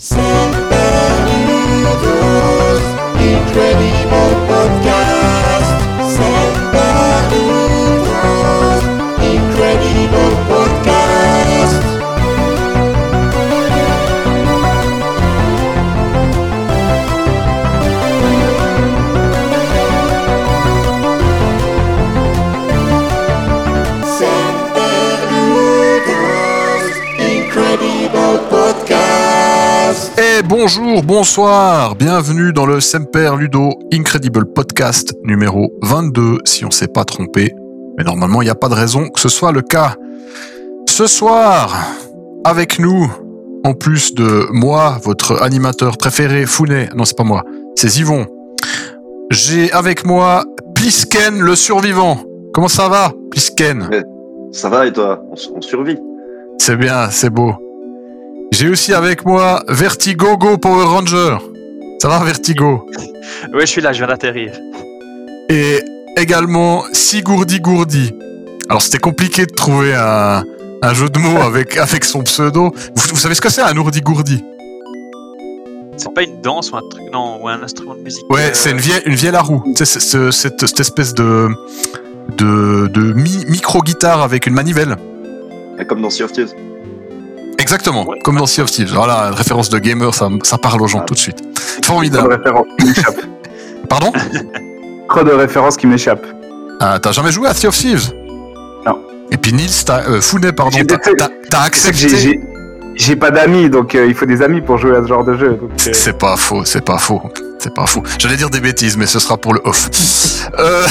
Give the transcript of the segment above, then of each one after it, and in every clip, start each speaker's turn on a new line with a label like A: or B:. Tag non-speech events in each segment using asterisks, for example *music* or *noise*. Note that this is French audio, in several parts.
A: Saludos, Incredible Podcast.
B: Bonjour, bonsoir, bienvenue dans le Semper Ludo Incredible Podcast numéro 22, si on s'est pas trompé. Mais normalement, il n'y a pas de raison que ce soit le cas. Ce soir, avec nous, en plus de moi, votre animateur préféré, Founet, non c'est pas moi, c'est Yvon. J'ai avec moi Plisken le survivant. Comment ça va, Plisken?
C: Ça va et toi? On survit.
B: C'est bien, c'est beau. J'ai aussi avec moi Vertigo Go Power Ranger. Ça va Vertigo?
D: Oui, je suis là, je viens d'atterrir.
B: Et également Sigourdi Gourdi. Alors c'était compliqué de trouver un, un jeu de mots avec, *laughs* avec son pseudo. Vous, vous savez ce que c'est un ourdi gourdi?
D: C'est pas une danse ou un truc, non, ou un instrument de musique.
B: Ouais,
D: euh,
B: c'est une vieille, une vieille à roue. Tu sais, c'est- c'est- cette, cette espèce de, de, de mi- micro-guitare avec une manivelle.
C: Comme dans Sea of Thieves.
B: Exactement,
D: Ouais.
B: comme dans Sea of Thieves. Voilà, référence de gamer, ça, ça parle aux gens
C: Ah.
B: tout de suite.
E: Trop de
B: Formidable.
E: références qui. *laughs*
B: Pardon? *laughs*
E: Trop de références qui m'échappent.
B: Ah, T'as jamais joué à Sea of Thieves?
E: Non.
B: Et puis Nils, t'as, euh, Founet, pardon, t'as, accepté.
E: j'ai- pas d'amis, donc euh, il faut des amis pour jouer à ce genre de jeu. euh,
B: C'est pas faux, c'est pas faux, c'est pas faux. J'allais dire des bêtises, mais ce sera pour le off. *laughs* Euh,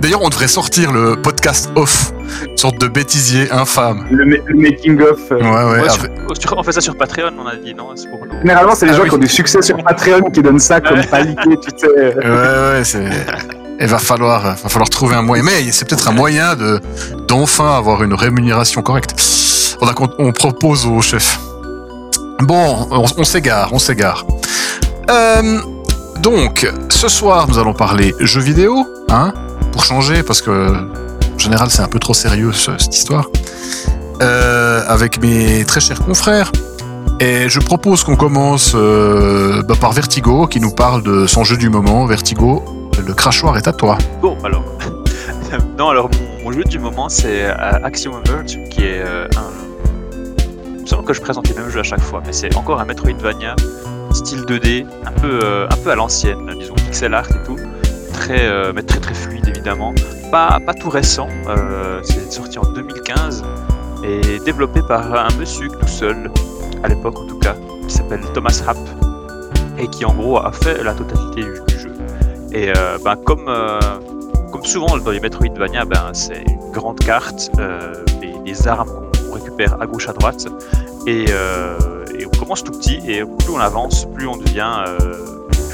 B: D'ailleurs, on devrait sortir le podcast off, une sorte de bêtisier infâme.
E: le, ma- le making of. euh,
B: Ouais, ouais.
D: ouais,
B: avec-
D: sur- sur- on fait ça sur Patreon, on a dit non, c'est pour nous.
E: Généralement, c'est les
B: Ah
E: gens
B: oui.
E: qui ont du succès sur Patreon qui donnent ça comme paliqué, tu sais.
B: Ouais, ouais, c'est. *laughs* Il va falloir, va falloir trouver un moyen. Mais c'est peut-être un moyen de d'enfin avoir une rémunération correcte. On propose au chef. Bon, on, on s'égare, on s'égare. Euh, donc, ce soir, nous allons parler jeux vidéo, hein, pour changer, parce que en général, c'est un peu trop sérieux ce- cette histoire. Euh, avec mes très chers confrères. Et je propose qu'on commence euh, bah, par Vertigo, qui nous parle de son jeu du moment. Vertigo, le crachoir est à toi.
D: Bon, alors. *laughs* non, alors mon, jeu du moment, c'est euh, Axiom Verge, qui est un. Semble que je présente les mêmes jeux à chaque fois, mais c'est encore un Metroidvania, style 2D, un peu, un peu à l'ancienne, disons pixel art et tout. Très, mais très très fluide évidemment. Pas, pas tout récent, euh, c'est sorti en 2015 et développé par un monsieur tout seul, à l'époque en tout cas, qui s'appelle Thomas Rapp et qui en gros a fait la totalité du, jeu. Et euh, ben, comme, euh, comme souvent dans les Metroidvania, ben, c'est une grande carte, des, armes qu'on récupère à gauche à droite, et on commence tout petit, et plus on avance, plus on devient,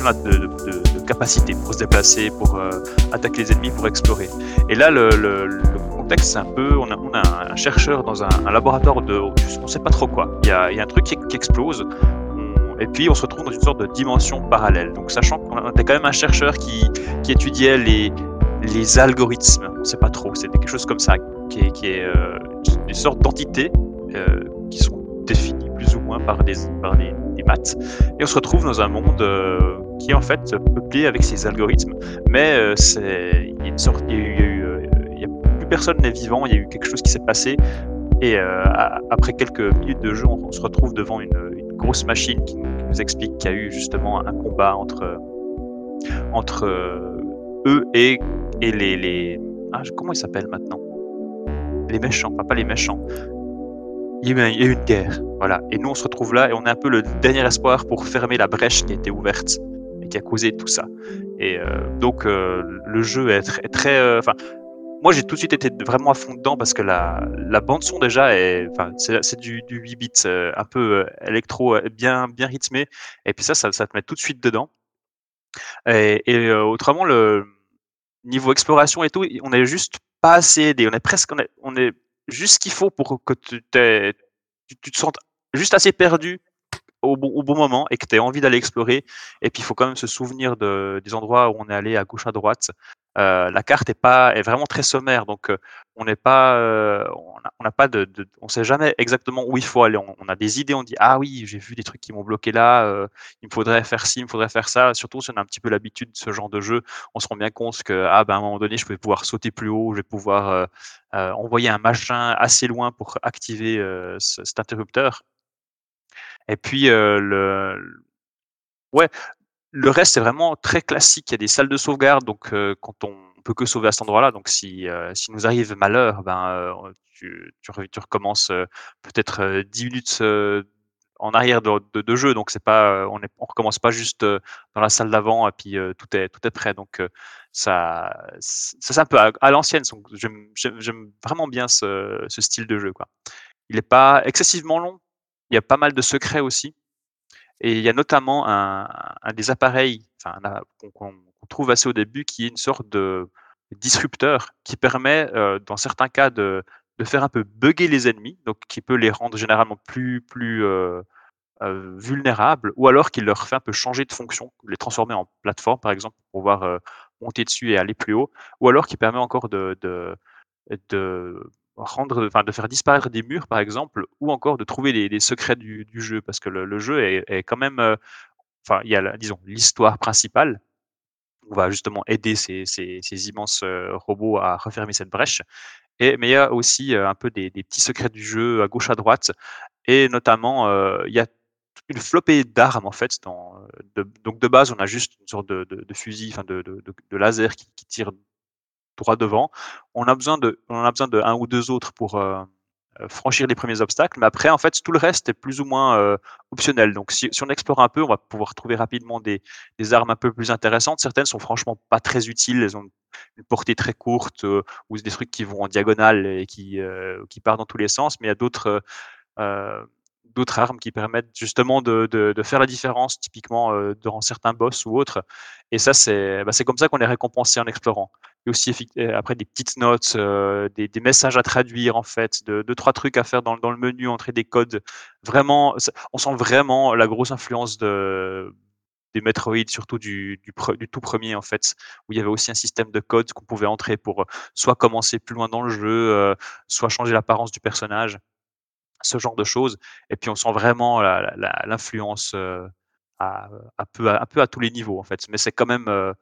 D: a de, de, de- de capacité pour se déplacer, pour euh, attaquer les ennemis, pour explorer. Et là, le, contexte, c'est un peu, on a, a un chercheur dans un, laboratoire de, on sait pas trop quoi. Il y a, a un truc qui, explose. Et puis on se retrouve dans une sorte de dimension parallèle. Donc sachant qu'on était quand même un chercheur qui, étudiait les, les algorithmes, on sait pas trop, c'est quelque chose comme ça, qui est, qui euh, une sorte d'entité euh, qui sont définies plus ou moins par des, des maths. Et on se retrouve dans un monde qui est en fait peuplé avec ces algorithmes. Mais euh, c'est il y a une sorte, il y plus personne n'est vivant, il y a eu quelque chose qui s'est passé. Et euh, après quelques minutes de jeu, on, se retrouve devant une, grosse machine qui nous, explique qu'il y a eu justement un combat entre, entre euh, eux et, et les, les. Ah, comment ils s'appellent maintenant? Les méchants, enfin pas les méchants. Il y a eu une guerre, voilà. Et nous, on se retrouve là et on est un peu le dernier espoir pour fermer la brèche qui a été ouverte qui a causé tout ça. Et euh, donc, euh, le jeu est très. euh, Enfin, moi, j'ai tout de suite été vraiment à fond dedans parce que la, bande son déjà c'est du, du 8 bits un peu électro, bien, bien rythmé. Et puis ça, ça, te met tout de suite dedans. Et, autrement, le niveau exploration et tout, on est juste pas assez aidé. On est presque, on est, juste ce qu'il faut pour que tu, tu te sentes juste assez perdu au bon, moment et que tu as envie d'aller explorer. Et puis il faut quand même se souvenir de, des endroits où on est allé à gauche à droite. Euh, la carte est pas est vraiment très sommaire, donc euh, on n'est pas, euh, on n'a pas de, on sait jamais exactement où il faut aller. On, a des idées, on dit ah oui, j'ai vu des trucs qui m'ont bloqué là, il me faudrait faire ci, il me faudrait faire ça. Surtout si on a un petit peu l'habitude de ce genre de jeu, on se rend bien compte que ah ben à un moment donné, je vais pouvoir sauter plus haut, je vais pouvoir envoyer un machin assez loin pour activer ce- cet interrupteur. Et puis euh, le, ouais, le reste, c'est vraiment très classique. Il y a des salles de sauvegarde, donc heu, quand on peut que sauver à cet endroit-là, donc si, heu, s'il nous arrive malheur, ben, tu tu tu recommences, peut-être, heu, 10 minutes, en arrière de de jeu, donc c'est pas, on est on recommence pas juste, dans la salle d'avant et puis, tout est tout est prêt, donc ça ça c'est un peu à à l'ancienne, j'aime vraiment bien ce ce style de jeu, quoi. Il est pas excessivement long, il y a pas mal de secrets aussi. Et il y a notamment un des appareils, qu'on trouve assez au début, qui est une sorte de disrupteur qui permet, heu, dans certains cas de faire un peu bugger les ennemis, donc qui peut les rendre généralement plus plus, heu heu, vulnérables ou alors qui leur fait un peu changer de fonction, les transformer en plateforme, par exemple, pour pouvoir, monter dessus et aller plus haut ou alors qui permet encore de rendre enfin, de faire disparaître des murs, par exemple, ou encore de trouver les secrets du jeu. Parce que le jeu est quand même, heu, enfin, il y a disons, l'histoire principale. On va justement aider ces ces ces immenses, heu, robots à refermer cette brèche et mais il y a aussi, heu, un peu des petits secrets du jeu à gauche, à droite et notamment, il y a une flopée d'armes, en fait, de donc de base, on a juste une sorte de de fusil, enfin de laser qui qui tire droit devant. On a besoin de on a besoin de 1 ou 2 autres pour, heu heu, franchir les premiers obstacles, mais après, en fait, tout le reste est plus ou moins, heu, optionnel. Donc si on explore un peu, on va pouvoir trouver rapidement des armes un peu plus intéressantes. Certaines sont franchement pas très utiles, elles ont une portée très courte, ou des trucs qui vont en diagonale et qui, qui partent dans tous les sens, mais il y a d'autres, d'autres armes qui permettent justement de de faire la différence, typiquement, durant certains boss ou autres et ça, c'est bah, c'est comme ça qu'on est récompensé en explorant. Et aussi après des petites notes, heu, des des messages à traduire en fait, de 2-3 trucs à faire dans dans le menu, entrer des codes. Vraiment, on sent vraiment la grosse influence de des Metroid, surtout du du pre du tout premier en fait, où il y avait aussi un système de code qu'on pouvait entrer pour, heu, soit commencer plus loin dans le jeu, heu, soit changer l'apparence du personnage ce genre de choses et puis on sent vraiment l'influence, heu, à, un peu à un peu à tous les niveaux, en fait. Mais c'est quand même, heu,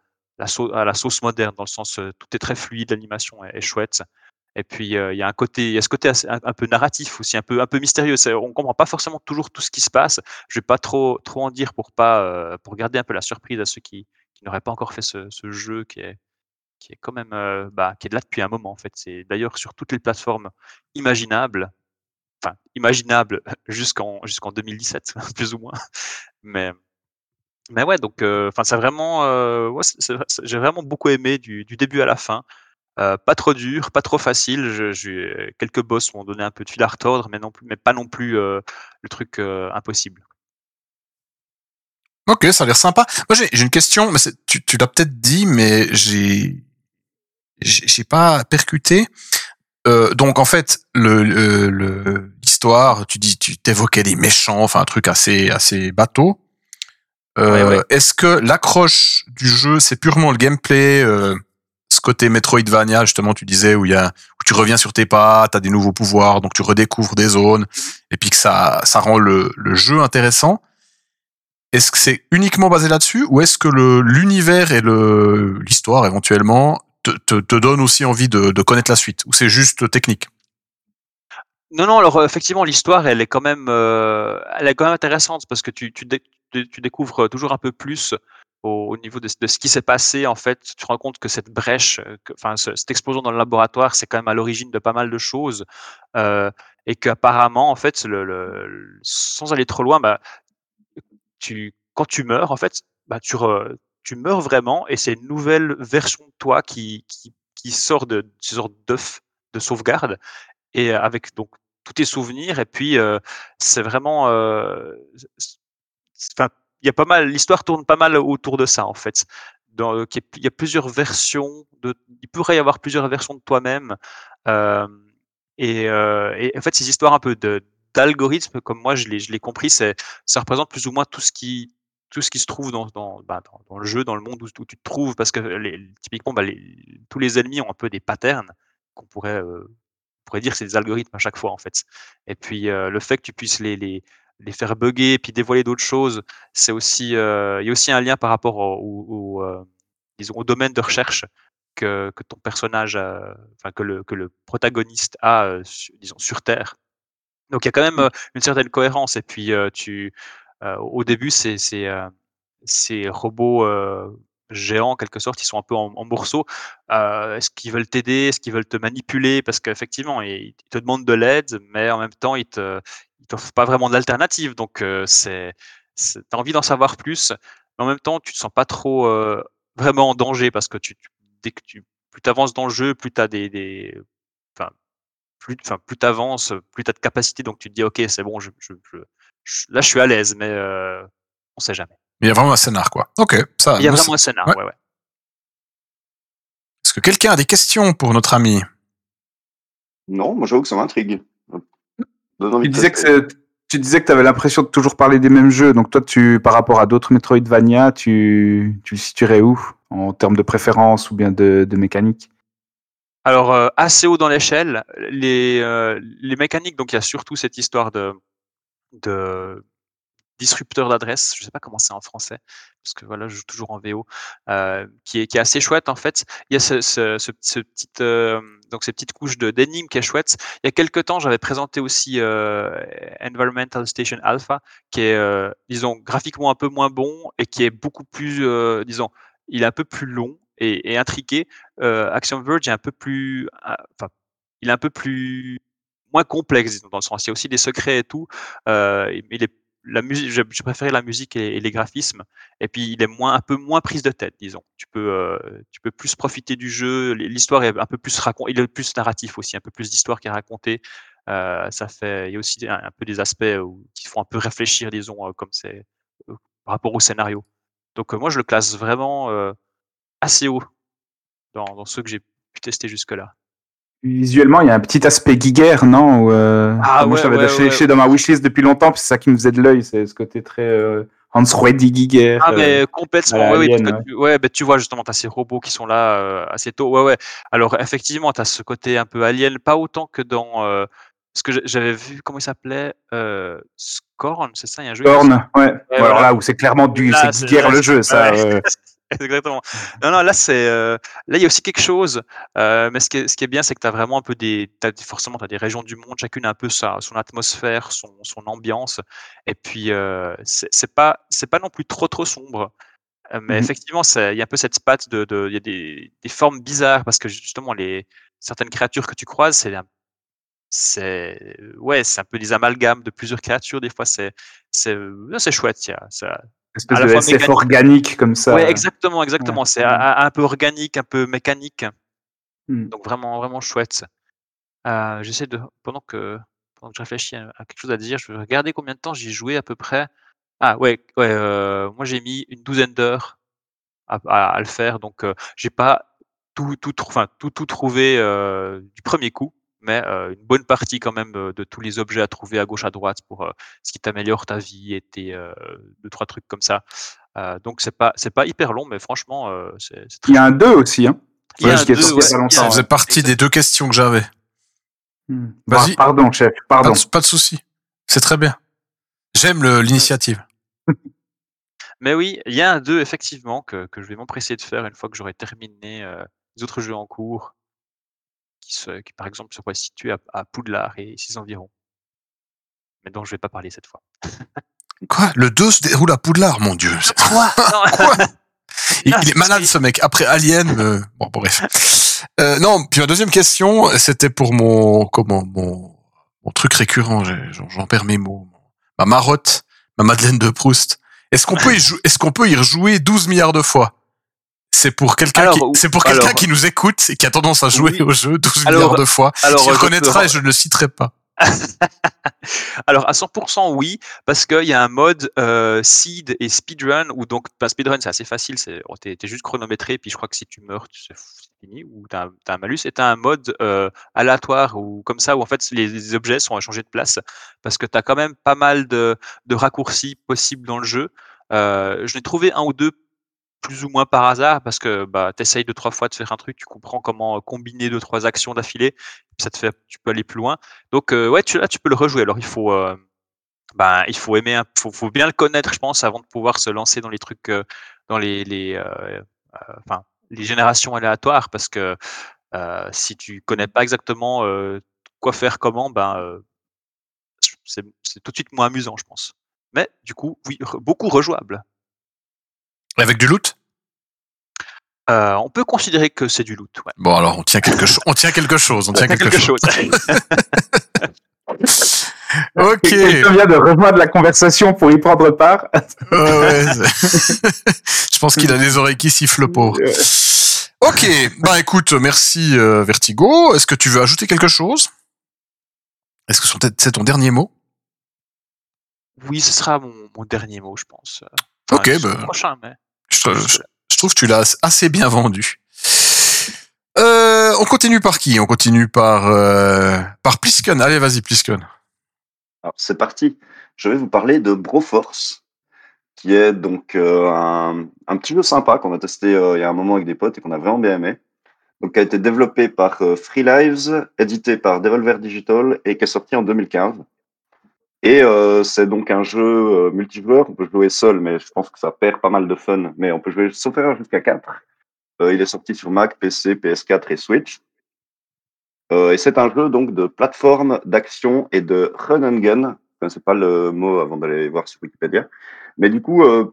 D: à la sauce moderne dans le sens, heu, tout est très fluide, l'animation est chouette et puis, heu, il y a un côté il y a ce côté un peu narratif aussi, un peu un peu mystérieux. On comprend pas forcément toujours tout ce qui se passe. Je vais pas trop trop en dire pour pas, heu, pour garder un peu la surprise à ceux qui n'auraient pas encore fait ce jeu qui est qui est quand même, bah, qui est là depuis un moment, en fait. C'est d'ailleurs sur toutes les plateformes imaginables enfin imaginable *laughs* jusqu'en jusqu'en 2017 *laughs* plus ou moins. Mais mais ouais donc enfin c'est vraiment, j'ai vraiment beaucoup aimé du début à la fin. Pas trop dur, pas trop facile, quelques boss m'ont donné un peu de fil à retordre, mais non plus mais pas non plus, le truc, impossible.
B: Ok, ça a l'air sympa. J'ai une question, mais tu, l'as peut-être dit, mais j'ai j'ai pas percuté. Donc, en fait, le le- le- l'histoire, tu dis, tu t'évoquais des méchants, enfin un truc assez assez bateau. Euh,
D: Ouais, ouais.
B: Est-ce que l'accroche du jeu, c'est purement le gameplay, euh, ce côté Metroidvania, justement, tu disais, où il y a où tu reviens sur tes pas, t'as des nouveaux pouvoirs, donc tu redécouvres des zones, et puis que ça ça rend le, le jeu intéressant. Est-ce que c'est uniquement basé là-dessus ou est-ce que le l'univers et le l'histoire éventuellement te, te, te donne aussi envie de, de connaître la suite ou c'est juste technique?
D: Non, non, alors, effectivement, l'histoire, elle est quand même, heu, elle est quand même intéressante parce que tu tu tu découvres, toujours un peu plus au au niveau de ce qui s'est passé. En fait, tu te rends compte que cette brèche, que enfin, ce cette explosion dans le laboratoire, c'est quand même à l'origine de pas mal de choses, heu et qu'apparemment, en fait, sans aller trop loin, bah, tu quand tu meurs, en fait, bah, tu tu meurs vraiment et c'est une nouvelle version de toi qui qui sort de ce sorte d'œuf de sauvegarde et avec donc tous tes souvenirs et puis, c'est vraiment, enfin, il y a pas mal l'histoire tourne pas mal autour de ça, en fait. Dans, il y a plusieurs versions il pourrait y avoir plusieurs versions de toi-même, et en fait, ces histoires un peu de d'algorithme, comme moi je l'ai compris, ça représente plus ou moins tout ce qui se trouve bah, dans, le jeu, dans le monde où, tu te trouves, parce que typiquement bah, tous les ennemis ont un peu des patterns qu'on pourrait euh, on pourrait dire que c'est des algorithmes à chaque fois en fait. Et puis le fait que tu puisses les les faire bugger puis dévoiler d'autres choses, c'est aussi euh, il y a aussi un lien par rapport au, au, euh, disons au domaine de recherche que, que ton personnage, enfin que le que le protagoniste a, euh, disons sur Terre. Donc il y a quand même une certaine cohérence. Et puis tu au début c'est ces robots géants en quelque sorte, ils sont un peu en, morceaux. Est-ce qu'ils veulent t'aider? Est-ce qu'ils veulent te manipuler? Parce qu'effectivement, ils ils te demandent de l'aide, mais en même temps, ils te, ils t'offrent pas vraiment d'alternative. Donc, euh, c'est, c'est, t'as envie d'en savoir plus, mais en même temps, tu te sens pas trop euh, vraiment en danger parce que tu, tu- dès que tu, plus t'avances dans le jeu, plus t'as des, des, enfin, plus, enfin, plus t'avances, plus t'as de capacité. Donc, tu te dis, ok, c'est bon, je, je, je- là, je suis à l'aise, mais euh, on sait jamais.
B: Mais il y a vraiment un scénar, quoi. Ok, ça.
D: Il y a vraiment un scénar,
B: ouais.
D: ouais, ouais.
B: Est-ce que quelqu'un a des questions pour notre ami?
C: Non, moi j'avoue que ça m'intrigue.
E: Tu disais que tu disais que tu avais l'impression de toujours parler des mêmes jeux. Donc toi, tu, par rapport à d'autres Metroidvania, tu, tu le situerais où? En termes de préférence ou bien de, de mécanique?
D: Alors, euh, assez haut dans l'échelle, les, euh, les mécaniques, donc il y a surtout cette histoire de, de disrupteur d'adresse, je sais pas comment c'est en français, parce que voilà, je joue toujours en VO, euh, qui, est, qui est assez chouette en fait. Il y a ce, ce, ce, ce petit, euh, donc ces petites couches d'énigmes qui est chouette. Il y a quelques temps, j'avais présenté aussi euh, Environmental Station Alpha, qui est, euh, disons, graphiquement un peu moins bon et qui est beaucoup plus, euh, disons, il est un peu plus long et, et intriqué. Action Verge est un peu plus, euh, enfin, il est un peu plus moins complexe disons, dans le sens. Il y a aussi des secrets et tout. Il est la musique, j'ai préféré la musique et, les graphismes. Et puis il est moins, un peu moins prise de tête, disons. Tu peux, euh, tu peux plus profiter du jeu. L'histoire est un peu plus racon, il est plus narratif aussi, un peu plus d'histoire qui est racontée. Euh, ça fait, il y a aussi un, peu des aspects où, qui font un peu réfléchir, disons, euh, comme c'est euh, par rapport au scénario. Donc euh, moi je le classe vraiment euh, assez haut dans, dans ceux que j'ai pu tester jusque-là.
E: Visuellement, il y a un petit aspect Giger, non Ou, euh,
D: Ah
E: Moi,
D: ouais,
E: je l'avais
D: ouais, ouais.
E: dans ma wishlist depuis longtemps, puis c'est ça qui me faisait de l'œil, c'est ce côté très euh, Hans Ruedi Giger.
D: Ah
E: euh,
D: mais complètement, ouais, oui,
E: Alien, ouais.
D: tu, ouais, bah, tu vois justement, tu as ces robots qui sont là euh, assez tôt. Ouais, ouais. Alors effectivement, tu as ce côté un peu alien, pas autant que dans... euh, parce que j'a- j'avais vu, comment il s'appelait euh, Scorn, c'est ça, il y a un jeu
E: Korn, ouais. Bon, alors
D: voilà.
E: là où c'est clairement du, c'est le jeu, ça.
D: ouais. *laughs* *laughs* Exactement. Non, non, là, c'est, euh, là, il y a aussi quelque chose. euh, mais ce qui est, ce qui est bien, c'est que tu as vraiment un peu des, t'as des- forcément, tu as des régions du monde, chacune a un peu sa, son atmosphère, son, son ambiance. Et puis, euh, c'est c'est pas, c'est pas non plus trop, trop sombre. Euh, mais
E: Mhm.
D: effectivement, c'est- il y a un peu cette patte de, de- il y a des, des formes bizarres parce que justement, les, certaines créatures que tu croises, c'est un- c'est ouais, c'est un peu des amalgames de plusieurs créatures. Des fois, c'est c'est c'est chouette. ça,
E: espèce
D: à
E: de SF
D: mécanique.
E: organique comme ça.
D: Ouais, exactement, exactement. C'est
E: Ouais.
D: un, un peu organique, un peu mécanique.
E: Hmm.
D: Donc vraiment, vraiment chouette. Euh, J'essaie de, pendant que, pendant que je réfléchis à, quelque chose à dire, je vais regarder combien de temps j'ai joué à peu près. Ah ouais, ouais. euh, moi j'ai mis une douzaine d'heures à, à- à le faire, donc euh, j'ai pas tout, tout, enfin, tout, tout trouvé euh, du premier coup, mais euh, une bonne partie quand même euh, de tous les objets à trouver à gauche à droite pour euh, ce qui t'améliore ta vie et tes euh, deux trois trucs comme ça. Euh, donc c'est pas c'est pas hyper long, mais franchement euh, c'est c'est très
E: Il y a un 2 aussi, hein.
D: Il y a
B: Ouais,
D: un deux, ouais,
B: Ça faisait partie des deux questions que j'avais.
E: Hmm.
B: Vas-y.
E: Bah, pardon, chef,
B: Pas
E: pardon.
B: de, pas de souci. C'est très bien. J'aime le- l'initiative. *laughs*
D: Mais oui, il y a un 2 effectivement que, que je vais m'empresser de faire une fois que j'aurai terminé euh, les autres jeux en cours, qui, se, qui par exemple seraient situés à, à Poudlard et ses environs. Mais dont je vais pas parler cette fois.
B: Quoi? Le 2 se déroule à Poudlard, mon dieu. *laughs*
D: Quoi? *laughs*
B: Il, est malade ce mec. Après Alien, euh, bon bref. Euh, non, puis ma deuxième question, c'était pour mon comment mon, mon truc récurrent. J'en perds mes mots. Ma marotte, ma Madeleine de Proust. Est-ce qu'on peut y *laughs* est-ce qu'on peut y rejouer 12 milliards de fois? C'est pour quelqu'un qui
D: ou-
B: c'est pour quelqu'un
D: alors-
B: qui nous écoute et qui a tendance à jouer
D: Oui.
B: au jeu 12
D: Alors-
B: milliards de fois.
D: Alors,
B: qui reconnaîtra et je ne le citerai pas. *laughs*
D: Alors à 100% oui, parce qu'il y a un mode euh, seed et speedrun où donc speedrun c'est assez facile, c'est oh, t'es, juste chronométré puis je crois que si tu meurs tu- c'est fini ou t'as, un- malus et t'as un mode euh, aléatoire ou comme ça où en fait les, les objets sont échangés de place parce que t'as quand même pas mal de, de raccourcis possibles dans le jeu. Euh, je n'ai trouvé un ou deux plus ou moins par hasard parce que bah t'essayes deux trois fois de faire un truc, tu comprends comment euh, combiner deux trois actions d'affilée, ça te fait tu peux aller plus loin. Donc euh, ouais, tu, là tu peux le rejouer. Alors il faut euh, ben, il faut aimer, faut, faut bien le connaître, je pense, avant de pouvoir se lancer dans les trucs, euh, dans les, les, euh, euh, enfin, les générations aléatoires, parce que si tu connais pas exactement quoi faire comment, ben, c'est tout de suite moins amusant, je pense. Mais du coup, oui, beaucoup rejouable.
B: Avec du loot?
D: Euh, on peut considérer que c'est du loot. Ouais.
B: Bon, alors, on tient quelque chose. On tient quelque chose. On tient quelque, chose. *laughs* Ok.
E: Quelqu'un vient de rejoindre la conversation pour y prendre part.
B: Ouais, *laughs* Je pense qu'il a des oreilles qui sifflent, le pauvre. Ok. Bah, écoute, merci, euh, Vertigo. Est-ce que tu veux ajouter quelque chose? Est-ce que c'est ton dernier mot?
D: Oui, ce sera mon, mon dernier mot, je pense.
B: Ok,
D: jusqu'au
B: bah.
D: prochain, mais
B: je, trouve que tu l'as assez bien vendu. Euh, on continue par qui? On continue par euh, par Plisken. Allez, vas-y, Plisken.
C: C'est parti. Je vais vous parler de Broforce, qui est donc euh, un, un petit jeu sympa qu'on a testé il y a un moment avec des potes et qu'on a vraiment bien aimé. Donc, qui a été développé par Free Lives, édité par Devolver Digital et qui est sorti en 2015. Et euh, c'est donc un jeu euh, multijoueur. On peut jouer seul, mais je pense que ça perd pas mal de fun. Mais on peut jouer sauf erreur jusqu'à 4. Euh, il est sorti sur Mac, PC, PS4 et Switch. Euh, et c'est un jeu donc de plateforme, d'action et de run and gun. Je connaissais pas le mot avant d'aller voir sur Wikipédia. Mais du coup, euh,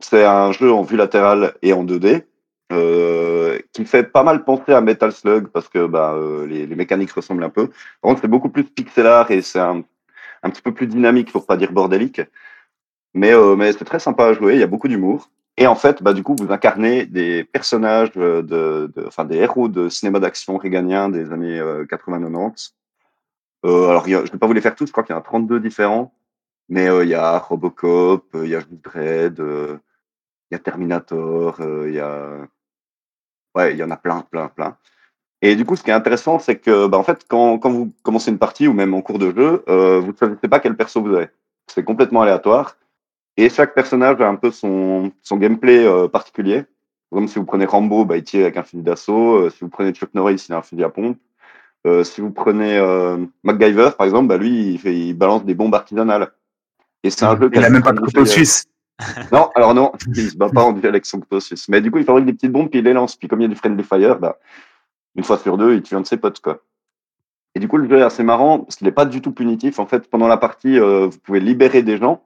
C: c'est un jeu en vue latérale et en 2D euh, qui fait pas mal penser à Metal Slug parce que bah, euh, les, les mécaniques ressemblent un peu. Par contre, c'est beaucoup plus pixel art et c'est un, un petit peu plus dynamique, pour pas dire bordélique. Mais, euh, mais c'est très sympa à jouer, il y a beaucoup d'humour. Et en fait, bah, du coup, vous incarnez des personnages, de, enfin des héros de cinéma d'action réganien des années euh, 80-90. Euh, alors, a- je ne vais pas vous les faire tous, je crois qu'il y en a 32 différents. Mais euh, il y a Robocop, euh, il y a Dredd, euh, il y a Terminator, il y a... Ouais, il y en a plein, plein, plein. Et du coup, ce qui est intéressant, c'est que, bah, en fait, quand, quand vous commencez une partie ou même en cours de jeu, euh, vous ne savez pas quel perso vous avez. C'est complètement aléatoire. Et chaque personnage a un peu son, son gameplay euh, particulier. Comme si vous prenez Rambo, bah, il tire avec un fusil d'assaut. Euh, si vous prenez Chuck Norris, il a un fusil à pompe. Euh, si vous prenez euh, MacGyver, par exemple, bah, lui, il, fait, il balance des bombes artisanales. Et c'est un jeu
E: Il a
C: a
E: même pas de couteau suisse. *laughs*
C: non, alors non, *laughs* il se bat pas en duel avec son couteau suisse. Mais du coup, il fabrique des petites bombes, puis il les lance. Puis comme il y a du friendly fire, bah, une fois sur deux, il tue un de ses potes, quoi. Et du coup, le jeu est assez marrant, parce qu'il n'est pas du tout punitif. En fait, pendant la partie, euh, vous pouvez libérer des gens.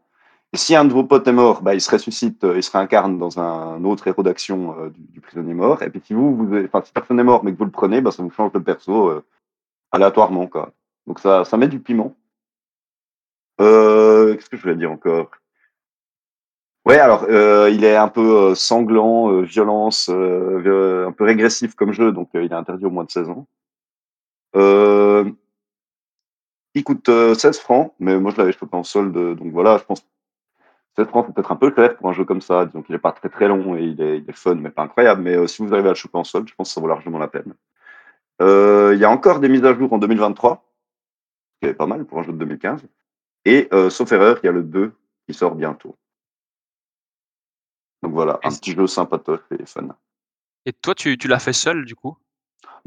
C: Et si un de vos potes est mort, bah, il se ressuscite, euh, il se réincarne dans un autre héros d'action euh, du, prisonnier mort. Et puis si vous, vous enfin, si personne n'est mort, mais que vous le prenez, bah, ça vous change de perso euh, aléatoirement, quoi. Donc ça, ça met du piment. Qu'est-ce que je voulais dire encore? Ouais, alors euh, il est un peu euh, sanglant, euh, violence, euh, euh, un peu régressif comme jeu, donc euh, il est interdit au moins de 16 ans. Il coûte euh, 16 francs, mais moi je l'avais chopé en solde, donc voilà, je pense 16 francs c'est peut-être un peu cher pour un jeu comme ça, disons qu'il est pas très très long et il est, il est fun, mais pas incroyable, mais si vous arrivez à le choper en solde, je pense que ça vaut largement la peine. Il y a encore des mises à jour en 2023, ce qui est pas mal pour un jeu de 2015, et sauf erreur, il y a le 2 qui sort bientôt. Donc voilà, un petit jeu sympatoche et fun.
D: Et toi, tu, tu l'as fait seul, du coup?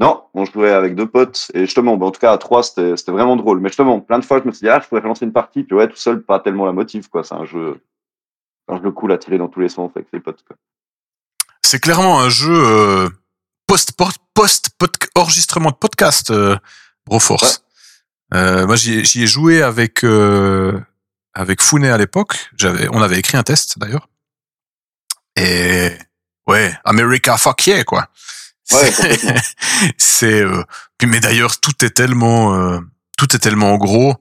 C: Non, on jouait avec deux potes et justement, bah, en tout cas à trois, c'était c'était vraiment drôle. Mais justement, plein de fois, je me suis dit, ah, je pourrais relancer une partie, puis ouais, tout seul, pas tellement la motive, quoi. C'est un jeu, un jeu cool à tirer dans tous les sens avec ses potes, quoi.
B: C'est clairement un jeu euh, post post enregistrement de podcast, euh, Broforce. Euh, moi, j'y ai, j'y ai joué avec euh, avec Founet à l'époque. J'avais, on avait écrit un test d'ailleurs. Et ouais, America fuck yeah quoi.
C: Ouais,
B: C'est- *laughs* euh, mais d'ailleurs tout est tellement euh, tout est tellement gros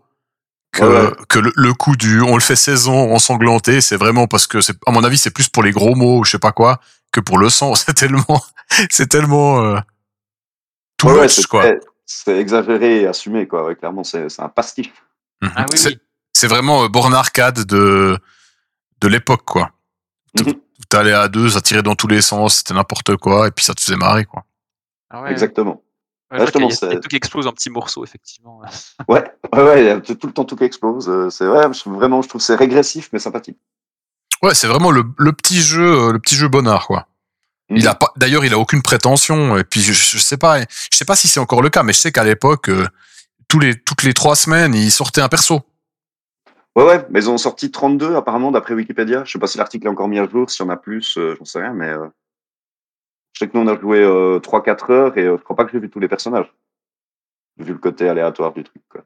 B: que
C: Ouais, ouais.
B: que le, le coup du on le fait saison ensanglanté c'est vraiment parce que c'est à mon avis c'est plus pour les gros mots ou je sais pas quoi que pour le sang *laughs* c'est tellement c'est tellement euh,
C: ouais,
B: much
C: c'est
B: quoi
C: C'est exagéré et assumé, quoi. Ouais, clairement, c'est c'est un pastiche.
B: Mhm.
D: Ah oui,
B: C'est-
D: oui.
B: vraiment euh, borne arcade de de l'époque quoi. Tout-
C: Mhm.
B: T'allais à deux, ça tirait dans tous les sens, c'était n'importe quoi, et puis ça te faisait marrer quoi.
D: Ah ouais,
C: Exactement.
D: ouais, y a-
C: justement,
D: il y a
C: c'est-
D: tout qui explose en petits morceaux, effectivement. *laughs*
C: Ouais, ouais, ouais, il y a tout le temps tout qui explose. euh, C'est vrai, je trouve vraiment, je trouve que c'est régressif mais sympathique.
B: Ouais, c'est vraiment le, le petit jeu, euh, le petit jeu bonnard quoi.
C: Mhm.
B: Il a pas, d'ailleurs, il a aucune prétention. Et puis, je, je sais pas, je sais pas si c'est encore le cas, mais je sais qu'à l'époque, euh, tous les, toutes les trois semaines, il sortait un perso.
C: Ouais, ouais, mais ils ont sorti 32 apparemment d'après Wikipédia. Je sais pas si l'article est encore mis à jour, s'il y en a plus, euh, j'en sais rien, mais euh, je sais que nous on a joué euh, 3-4 heures et euh, je crois pas que j'ai vu tous les personnages. Vu le côté aléatoire du truc. Quoi.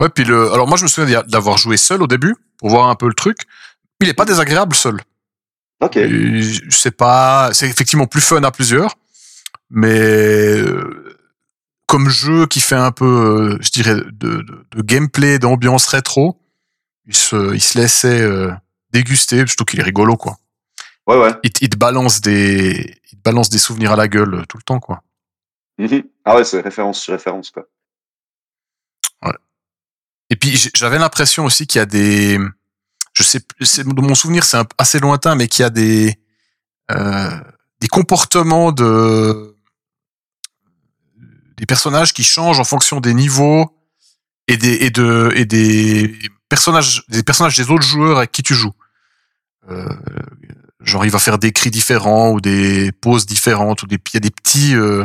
B: Ouais, puis le, alors moi, je me souviens d'avoir joué seul au début pour voir un peu le truc. Il est pas désagréable seul.
C: Ok,
B: sais pas, c'est effectivement plus fun à plusieurs, mais euh, comme jeu qui fait un peu, euh, je dirais, de, de, de gameplay, d'ambiance rétro, il se, il se laissait euh, déguster, surtout qu'il est rigolo, quoi.
C: ouais, ouais.
B: Il, te- il te balance des, il te balance des souvenirs à la gueule euh, tout le temps, quoi.
C: Mhm. Ah ouais, c'est référence sur référence. Quoi.
B: Et puis j'avais l'impression aussi qu'il y a des, je sais, de mon souvenir, c'est assez lointain, mais qu'il y a des, euh, des comportements de, des personnages qui changent en fonction des niveaux et des et de et des personnages, des personnages des autres joueurs avec qui tu joues. Euh, genre il va faire des cris différents ou des poses différentes ou des, il y a des petits, euh,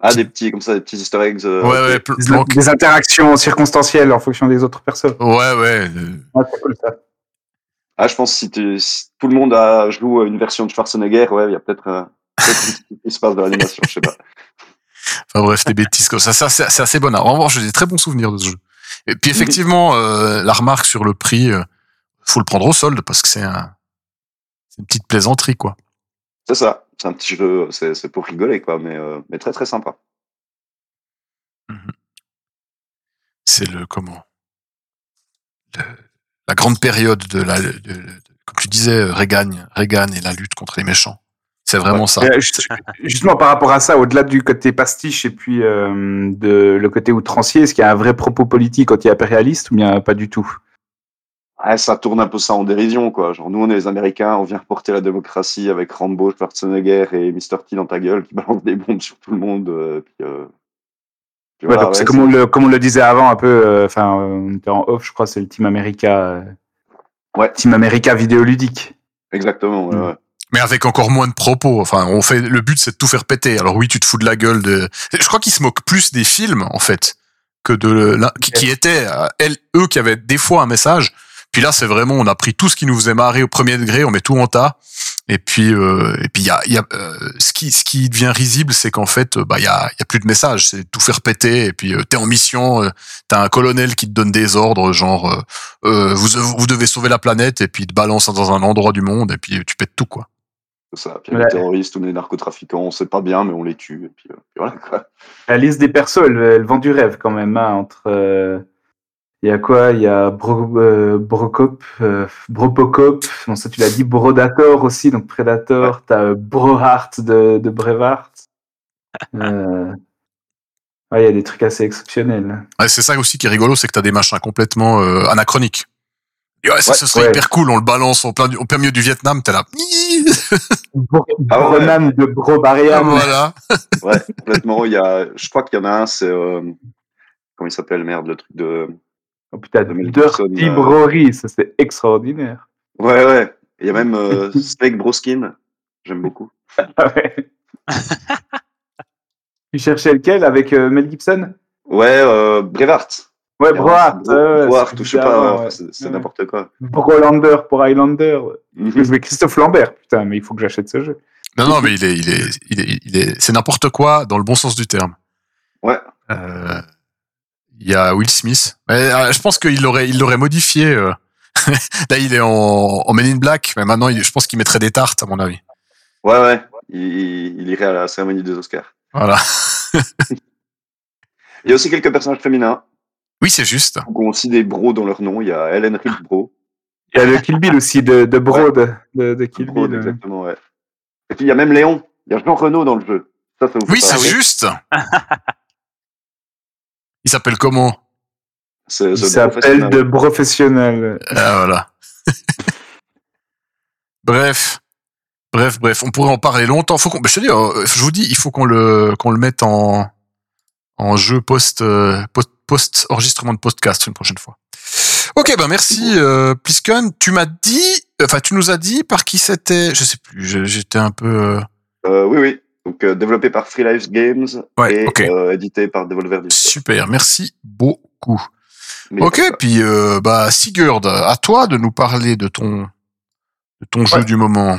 C: Ah, des petits, comme ça, des petits easter eggs. euh,
B: ouais ouais,
E: Des, des interactions circonstancielles en fonction des autres personnes.
B: ouais ouais.
E: Ah, c'est cool ça.
C: Ah, je pense que si, tu- si tout le monde a joue une version de Schwarzenegger, ouais, il y a peut-être euh, peut-être un petit qui se passe dans l'animation, je sais pas.
B: Enfin bref, des bêtises comme ça. Ça, C'est assez bon. En revanche, j'ai des très bons souvenirs de ce jeu. Et puis effectivement, euh, la remarque sur le prix, euh, faut le prendre au solde parce que c'est un, c'est une petite plaisanterie quoi.
C: C'est ça. C'est un petit jeu, c'est pour rigoler, quoi, mais, euh, mais très très sympa.
B: C'est le comment? Le- La grande période de la, de- de- comme tu disais, Reagan, Reagan et la lutte contre les méchants. C'est vraiment
C: Ouais.
B: ça.
E: Euh, juste- justement, par rapport à ça, au-delà du côté pastiche et puis euh, de le côté outrancier, est-ce qu'il y a un vrai propos politique anti-impérialiste ou bien pas du tout?
C: Ouais, ça tourne un peu ça en dérision, quoi. Genre, nous, on est les Américains, on vient reporter la démocratie avec Rambo, Schwarzenegger et Mr. T dans ta gueule qui balance des bombes sur tout le monde. euh, puis, euh, puis
E: Ouais,
C: voilà,
E: donc c'est
C: ouais,
E: comme, on le, comme on le disait avant, un peu, euh, enfin, euh, on était en off, je crois, c'est le Team America. euh,
C: Ouais.
E: Team America vidéoludique.
C: Exactement, ouais,
E: Mm.
C: ouais.
B: Mais avec encore moins de propos. Enfin, on fait le but, c'est de tout faire péter. Alors oui, tu te fous de la gueule de. Je crois qu'ils se moquent plus des films en fait que de qui, étaient elles, eux qui avaient des fois un message. Puis là, c'est vraiment, on a pris tout ce qui nous faisait marrer au premier degré, on met tout en tas. Et puis, euh, et puis il y a, y a euh, ce qui, ce qui devient risible, c'est qu'en fait, euh, bah il y a, y a plus de message, c'est tout faire péter. Et puis euh, t'es en mission, euh, t'as un colonel qui te donne des ordres, genre euh, vous, vous devez sauver la planète, et puis il te balance dans un endroit du monde, et puis tu pètes tout quoi.
C: C'est ça. Puis
E: Ouais.
C: les terroristes ou les narcotrafiquants, on sait pas bien, mais on les tue. Et puis, euh, puis voilà, quoi.
E: La liste des persos, elle, elle vend du rêve quand même. Hein, entre, euh, il y a quoi? Il y a Bro, euh, Brocop, euh, Bropocop, non ça tu l'as dit, Brodator aussi, donc Predator. T'as euh, Brohart de. *laughs* Euh, ouais, il y a des trucs assez exceptionnels.
B: Ouais, c'est ça aussi qui est rigolo, c'est que t'as des machins complètement euh, anachroniques. Et ouais, ça,
C: Ouais,
B: ce serait
E: ouais.
B: hyper cool, on le balance en plein, du- au plein milieu du Vietnam, t'es là. *laughs*
E: Bro-
C: Ah.
E: Bronam de Brobarian.
B: voilà. *laughs*
C: Ouais, complètement. Il y a, je crois qu'il y en a un, c'est. euh, comment il s'appelle, merde, le truc de.
E: Oh, putain,
C: De Mel Gibson,
E: Dirty
C: euh,
E: Brory, ça c'est extraordinaire.
C: Ouais, ouais. Il y a même euh, *laughs* Snake Broskin. J'aime beaucoup.
E: Ah ouais. tu cherchais lequel avec euh, Mel Gibson?
C: Ouais, euh, Brevard.
E: Ouais, Brohart.
C: Bro-
E: ouais, ouais,
C: Brohart, je sais pas,
E: ouais.
C: c'est n'importe quoi.
E: Brolander pour Highlander.
C: Mhm.
E: Je jouais Christophe Lambert, putain, mais il faut que j'achète ce jeu.
B: Non, non, mais il est, il est, il est, il est, c'est n'importe quoi dans le bon sens du terme.
C: Ouais.
B: Euh, Il y a Will Smith. Mais, euh, je pense qu'il l'aurait, il l'aurait modifié. euh. *laughs* Là, il est en, en Men in Black, mais maintenant, il- je pense qu'il mettrait des tartes, à mon avis.
C: Ouais, ouais. Il, il irait à la cérémonie des Oscars.
B: Voilà. *laughs*
C: Il y a aussi quelques personnages féminins
B: Oui, c'est juste.
C: qui ont aussi des bros dans leur nom. Il y a Helen Reed Bro.
E: Il y a le Kill Bill aussi de, de Broad. De, de Kill
C: Bro,
E: Bill.
C: exactement, ouais. Et puis il y a même Léon. Il y a Jean Renault dans le jeu. Ça, ça
B: Oui, c'est juste. Il s'appelle comment
C: C'est
E: Il s'appelle
C: professionnel.
E: de professionnel.
B: Ah, voilà. *laughs* bref. Bref, bref, on pourrait en parler longtemps. Faut qu'on, je te dis, euh, je vous dis, il faut qu'on le, qu'on le mette en, en jeu post, euh, post, post enregistrement de podcast une prochaine fois. Ok, ben merci, euh, Plisken. Tu m'as dit, enfin, tu nous as dit par qui c'était, je sais plus, j'étais un peu, euh,
C: Euh, oui, oui. Donc, euh, développé par Free Life Games
B: Ouais,
C: et
B: ok.
C: euh, édité par Devolver Digital.
B: super, merci beaucoup.
C: Mais
B: Ok, puis euh, bah Sigurd, à toi de nous parler de ton de ton jeu du moment.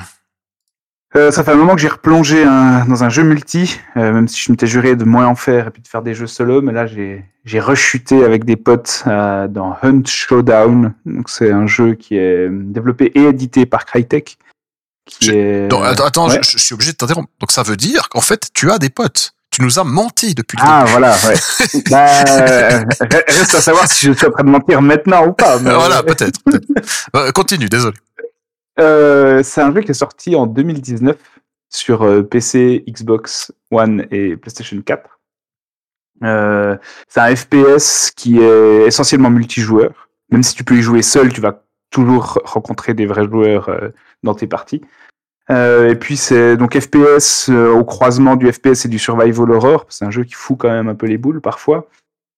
E: Euh, ça fait un moment que j'ai replongé un- dans un jeu multi, euh, même si je m'étais juré de moins en faire et puis de faire des jeux solo, mais là j'ai j'ai rechuté avec des potes euh, dans Hunt Showdown. Donc c'est un jeu qui est développé et édité par Crytek. Qui est...
B: Donc, attends,
E: ouais.
B: je, je suis obligé de t'interrompre. Donc ça veut dire qu'en fait tu as des potes. Tu nous as menti depuis le
E: Ah
B: début.
E: voilà, ouais. *laughs* bah, euh, reste à savoir si je suis en train de mentir maintenant ou pas. mais-
B: Euh, voilà, peut-être. Euh, continue, désolé.
E: Euh, c'est un jeu qui est sorti en 2019 sur euh, PC, Xbox One et PlayStation 4. Euh, c'est un FPS qui est essentiellement multijoueur. Même si tu peux y jouer seul, tu vas toujours rencontrer des vrais joueurs dans tes parties. Et puis c'est donc FPS au croisement du FPS et du survival horror. C'est un jeu qui fout quand même un peu les boules parfois.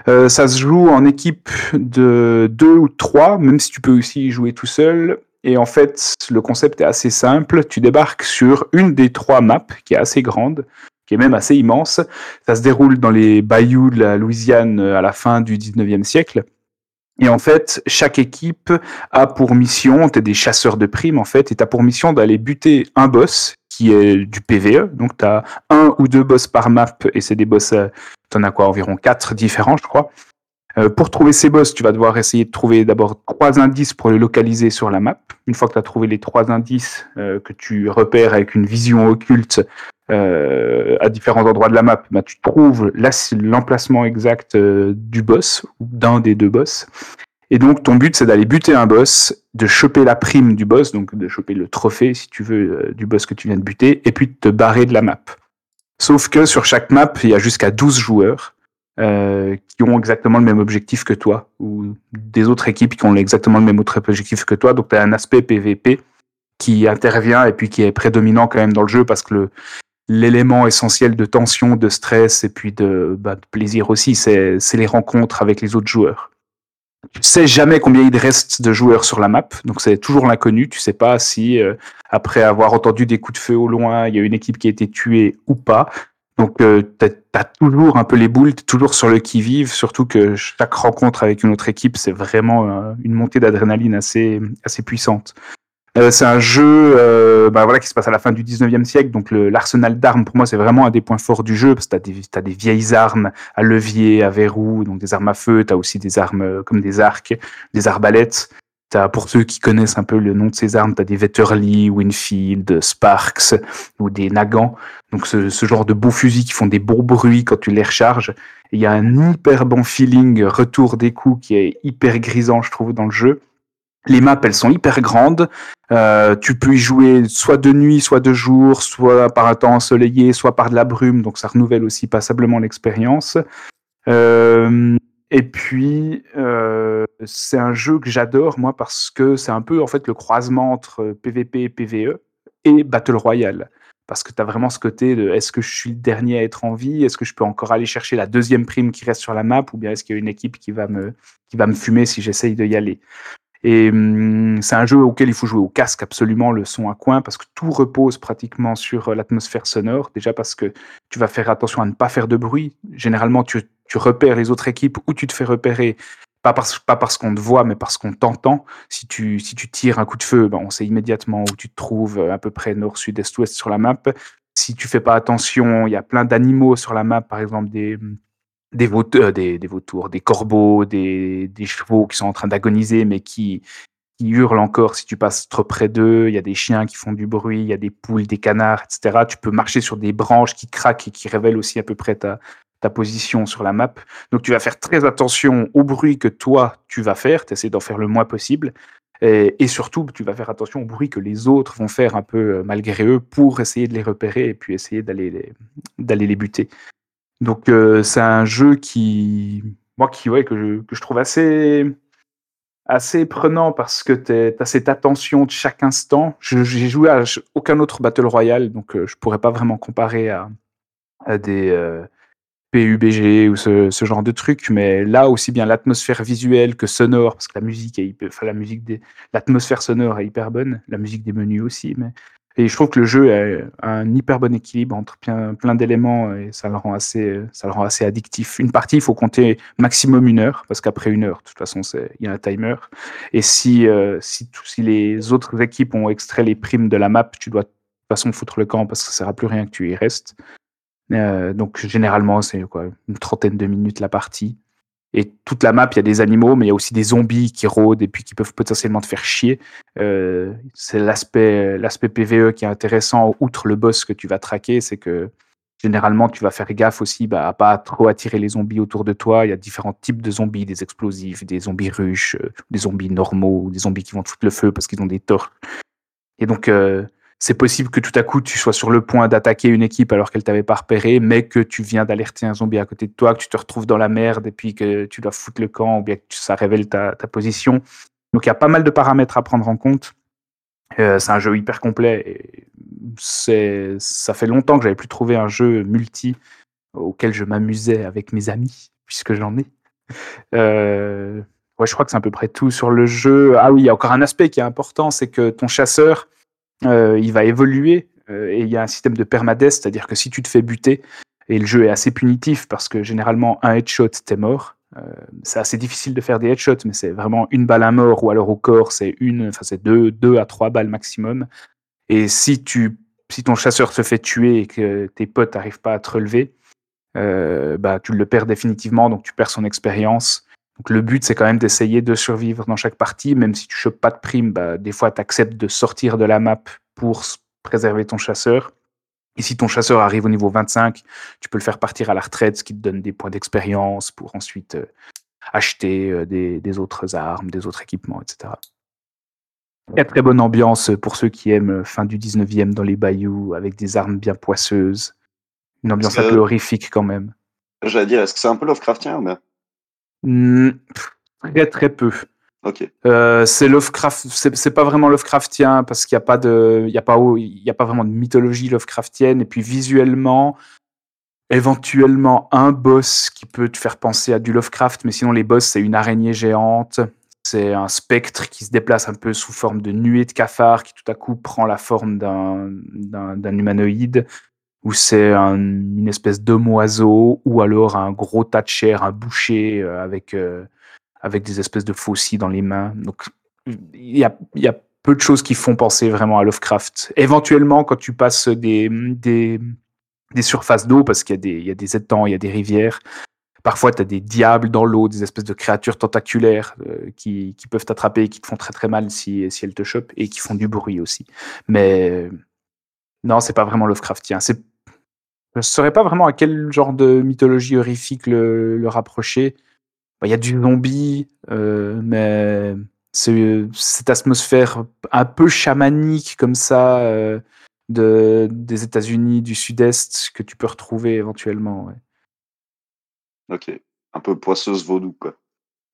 E: Ça se joue en équipe de deux ou trois, même si tu peux aussi y jouer tout seul. Et en fait, le concept est assez simple. Tu débarques sur une des trois maps, qui est assez grande, qui est même assez immense. Ça se déroule dans les bayous de la Louisiane à la fin du 19e siècle. Et en fait, chaque équipe a pour mission, tu es des chasseurs de primes en fait, et tu as pour mission d'aller buter un boss qui est du PVE. Donc tu as un ou deux boss par map, et c'est des boss, euh, t'en as quoi, environ quatre différents, je crois. Euh, pour trouver ces boss, tu vas devoir essayer de trouver d'abord trois indices pour les localiser sur la map. Une fois que tu as trouvé les trois indices euh, que tu repères avec une vision occulte euh, à différents endroits de la map, bah, tu trouves la- l'emplacement exact du boss ou d'un des deux boss. Et donc ton but c'est d'aller buter un boss, de choper la prime du boss, donc de choper le trophée si tu veux du boss que tu viens de buter, et puis de te barrer de la map. Sauf que sur chaque map, il y a jusqu'à 12 joueurs euh, qui ont exactement le même objectif que toi, ou des autres équipes qui ont exactement le même autre objectif que toi. Donc tu as un aspect PVP qui intervient et puis qui est prédominant quand même dans le jeu parce que l'élément essentiel de tension, de stress et puis de, bah, plaisir aussi, c'est les rencontres avec les autres joueurs. Tu sais jamais combien il reste de joueurs sur la map, donc c'est toujours l'inconnu. Tu sais pas si euh, après avoir entendu des coups de feu au loin, il y a une équipe qui a été tuée ou pas. Donc, euh, toujours un peu les boules, tu toujours sur le qui-vive, surtout que chaque rencontre avec une autre équipe, c'est vraiment euh, une montée d'adrénaline assez, puissante. Euh, c'est un jeu euh, bah voilà, qui se passe à la fin du 19e siècle, donc l'arsenal d'armes, pour moi, c'est vraiment un des points forts du jeu, parce que tu as, des vieilles armes à levier, à verrou, donc des armes à feu, tu aussi des armes comme des arcs, des arbalètes. T'as, pour ceux qui connaissent un peu le nom de ces armes, tu as des Vetterli, Winfield, Sparks ou des Nagant. Donc ce, ce genre de beaux fusils qui font des beaux bruits quand tu les recharges. Il y a un hyper bon feeling retour des coups qui est hyper grisant, je trouve, dans le jeu. Les maps, elles sont hyper grandes. Euh, tu peux y jouer soit de nuit, soit de jour, soit par un temps ensoleillé, soit par de la brume. Donc ça renouvelle aussi passablement l'expérience. Euh, et puis, euh, c'est un jeu que j'adore, moi, parce que c'est un peu, en fait, le croisement entre PVP et PVE et Battle Royale. Parce que tu as vraiment ce côté de est-ce que je suis le dernier à être en vie? Est-ce que je peux encore aller chercher la deuxième prime qui reste sur la map? Ou bien est-ce qu'il y a une équipe qui va me, qui va me fumer si j'essaye de y aller? Et hum, c'est un jeu auquel il faut jouer au casque absolument, le son à coin, parce que tout repose pratiquement sur euh, l'atmosphère sonore. Déjà parce que tu vas faire attention à ne pas faire de bruit. Généralement, tu, tu repères les autres équipes ou tu te fais repérer pas parce, pas parce qu'on te voit, mais parce qu'on t'entend. Si tu, si tu tires un coup de feu, ben on sait immédiatement où tu te trouves, euh, à peu près nord, sud, est, ouest sur la map. Si tu fais pas attention, il y a plein d'animaux sur la map, par exemple des, des, vautours, euh, des, des vautours, des corbeaux, des, des chevaux qui sont en train d'agoniser, mais qui, qui hurlent encore si tu passes trop près d'eux. Il y a des chiens qui font du bruit, il y a des poules, des canards, etc. Tu peux marcher sur des branches qui craquent et qui révèlent aussi à peu près ta, ta position sur la map. Donc tu vas faire très attention au bruit que toi tu vas faire, tu essaies d'en faire le moins possible. Et, surtout, tu vas faire attention au bruit que les autres vont faire un peu euh, malgré eux pour essayer de les repérer et puis essayer d'aller les, les buter. Donc euh, c'est un jeu qui, moi qui ouais que je, que je trouve assez assez prenant parce que tu as cette attention de chaque instant. Je- J'ai joué à aucun autre Battle Royale, donc euh, je pourrais pas vraiment comparer à, à des PUBG ou ce, genre de trucs, mais là aussi bien l'atmosphère visuelle que sonore, parce que la musique est hyper, enfin, la musique des, l'atmosphère sonore est hyper bonne, la musique des menus aussi, mais et je trouve que le jeu a un hyper bon équilibre entre plein, plein d'éléments et ça le rend assez, ça le rend assez addictif. Une partie, il faut compter maximum une heure, parce qu'après une heure, de toute façon, il y a un timer. Et si, euh, si les autres équipes ont extrait les primes de la map, tu dois de toute façon foutre le camp parce que ça sert à plus rien que tu y restes. Euh, donc généralement, c'est quoi, une trentaine de minutes la partie. Et toute la map, il y a des animaux, mais il y a aussi des zombies qui rôdent et puis qui peuvent potentiellement te faire chier. Euh, c'est l'aspect l'aspect PVE qui est intéressant, outre le boss que tu vas traquer, c'est que généralement tu vas faire gaffe aussi bah, à pas trop attirer les zombies autour de toi. Il y a différents types de zombies, des explosifs, des zombies ruches, euh, des zombies normaux, des zombies qui vont te foutre le feu parce qu'ils ont des torches. Et donc c'est possible que tout à coup tu sois sur le point d'attaquer une équipe alors qu'elle t'avait pas repéré, mais que tu viens d'alerter un zombie à côté de toi, que tu te retrouves dans la merde et puis que tu dois foutre le camp ou bien que ça révèle ta, position. Donc il y a pas mal de paramètres à prendre en compte. Euh, c'est un jeu hyper complet. Et c'est, ça fait longtemps que j'avais plus trouvé un jeu multi auquel je m'amusais avec mes amis, puisque j'en ai. Euh, ouais, je crois que c'est à peu près tout sur le jeu. Ah oui, il y a encore un aspect qui est important, c'est que ton chasseur, il va évoluer euh, et il y a un système de permadeath, c'est-à-dire que si tu te fais buter, et le jeu est assez punitif parce que généralement un headshot, t'es mort. Euh, c'est assez difficile de faire des headshots, mais c'est vraiment une balle à mort ou alors au corps, c'est une, enfin c'est deux, à trois balles maximum. Et si tu, si ton chasseur se fait tuer et que tes potes n'arrivent pas à te relever, euh, bah tu le perds définitivement, donc tu perds son expérience. Donc le but c'est quand même d'essayer de survivre dans chaque partie, même si tu chopes pas de prime, bah, des fois tu acceptes de sortir de la map pour préserver ton chasseur. Et si ton chasseur arrive au niveau 25, tu peux le faire partir à la retraite, ce qui te donne des points d'expérience pour ensuite euh, acheter euh, des, des autres armes, des autres équipements, etc. Très très bonne ambiance pour ceux qui aiment euh, fin du 19e dans les bayous avec des armes bien poisseuses. Une ambiance un peu horrifique quand même.
C: J'allais dire, est-ce que c'est un peu Lovecraftien mais...
E: Très très peu.
C: Ok.
E: Euh, c'est Lovecraft, c'est pas vraiment Lovecraftien parce qu'il n'y a pas de, il y a pas, il y a pas vraiment de mythologie Lovecraftienne et puis visuellement, éventuellement un boss qui peut te faire penser à du Lovecraft, mais sinon les boss c'est une araignée géante, c'est un spectre qui se déplace un peu sous forme de nuée de cafards qui tout à coup prend la forme d'un humanoïde ou c'est un- une espèce d'homme oiseau ou alors un gros tas de chair, un boucher euh, avec euh, avec des espèces de faucilles dans les mains. Donc, il y a, y a peu de choses qui font penser vraiment à Lovecraft. Éventuellement, quand tu passes des, des, surfaces d'eau, parce qu'il y, y a des étangs, il y a des rivières, parfois tu as des diables dans l'eau, des espèces de créatures tentaculaires euh, qui, qui peuvent t'attraper et qui te font très très mal si, si elles te chopent et qui font du bruit aussi. Mais non, c'est pas vraiment Lovecraftien. Je ne saurais pas vraiment à quel genre de mythologie horrifique le, le rapprocher. Bah, Il y a du zombie, euh, mais c'est cette atmosphère un peu chamanique comme ça euh, de, des États-Unis du Sud-Est que tu peux retrouver éventuellement. ouais.
C: Ok. Un peu poisseuse vaudou, quoi.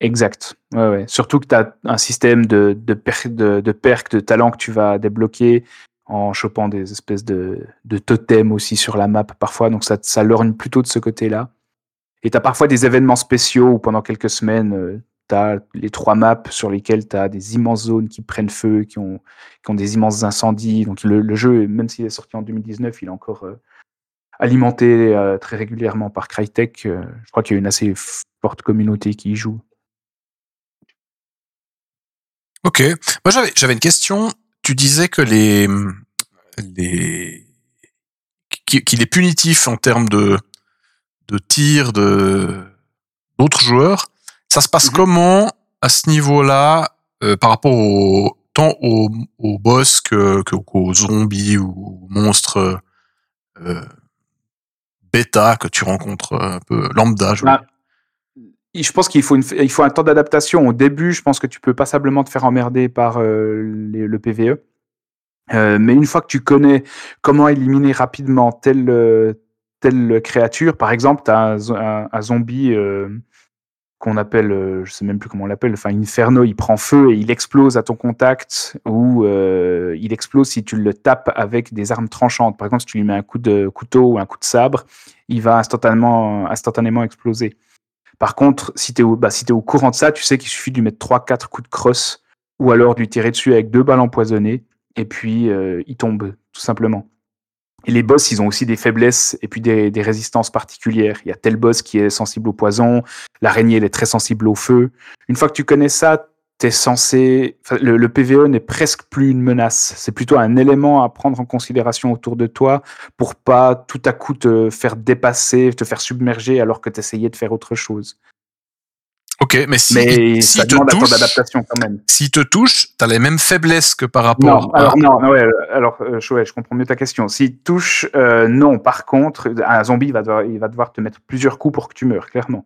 E: Exact. Ouais, ouais. Surtout que tu as un système de, de, de, de perks, de talents que tu vas débloquer en chopant des espèces de, totems aussi sur la map parfois. Donc ça, ça lorgne plutôt de ce côté-là. Et tu as parfois des événements spéciaux où pendant quelques semaines, tu as les trois maps sur lesquelles tu as des immenses zones qui prennent feu, qui ont, qui ont des immenses incendies. Donc le, jeu, même s'il est sorti en 2019, il est encore euh, alimenté euh, très régulièrement par Crytek. Euh, je crois qu'il y a une assez forte communauté qui y joue.
B: Ok. Moi, j'avais une question. Tu disais que les, les, qui- qu'il est punitif en termes de, de tir de, d'autres joueurs. Ça se passe
E: Mhm.
B: comment à ce niveau-là, euh, par rapport au, tant aux, aux boss que, que, qu'aux zombies ou aux monstres, euh, bêta que tu rencontres un peu lambda, je
E: Ah. Et Je pense qu'il faut, une, il faut un temps d'adaptation. Au début, je pense que tu peux passablement te faire emmerder par euh, le PVE. Euh, mais une fois que tu connais comment éliminer rapidement telle, euh, telle créature, par exemple, tu as un, zo- un- un zombie, qu'on appelle, je sais même plus comment on l'appelle, enfin Inferno, il prend feu et il explose à ton contact ou il explose si tu le tapes avec des armes tranchantes. Par exemple, si tu lui mets un coup de couteau ou un coup de sabre, il va instantanément, instantanément exploser. Par contre, si tu es, au- bah, au courant de ça, tu sais qu'il suffit de lui mettre 3-4 coups de crosse ou alors de lui tirer dessus avec deux balles empoisonnées et puis euh, il tombe, tout simplement. Les boss, ils ont aussi des faiblesses et puis des, des résistances particulières. Il y a tel boss qui est sensible au poison, l'araignée, elle est très sensible au feu. Une fois que tu connais ça, t'es censé. le, le PVE n'est presque plus une menace. C'est plutôt un élément à prendre en considération autour de toi pour pas tout à coup te faire dépasser, te faire submerger alors que tu essayais de faire autre chose.
B: Ok, mais si,
E: Mais
B: si
E: ça
B: te touche,
E: d'adaptation quand même.
B: s'il te touche, t'as les mêmes faiblesses que par rapport
E: Non,
B: à-
E: alors non, ouais, euh, alors euh, je- ouais, je comprends mieux ta question. Te touche, euh, non. Par contre, un zombie va devoir, il va devoir te mettre plusieurs coups pour que tu meurs, clairement.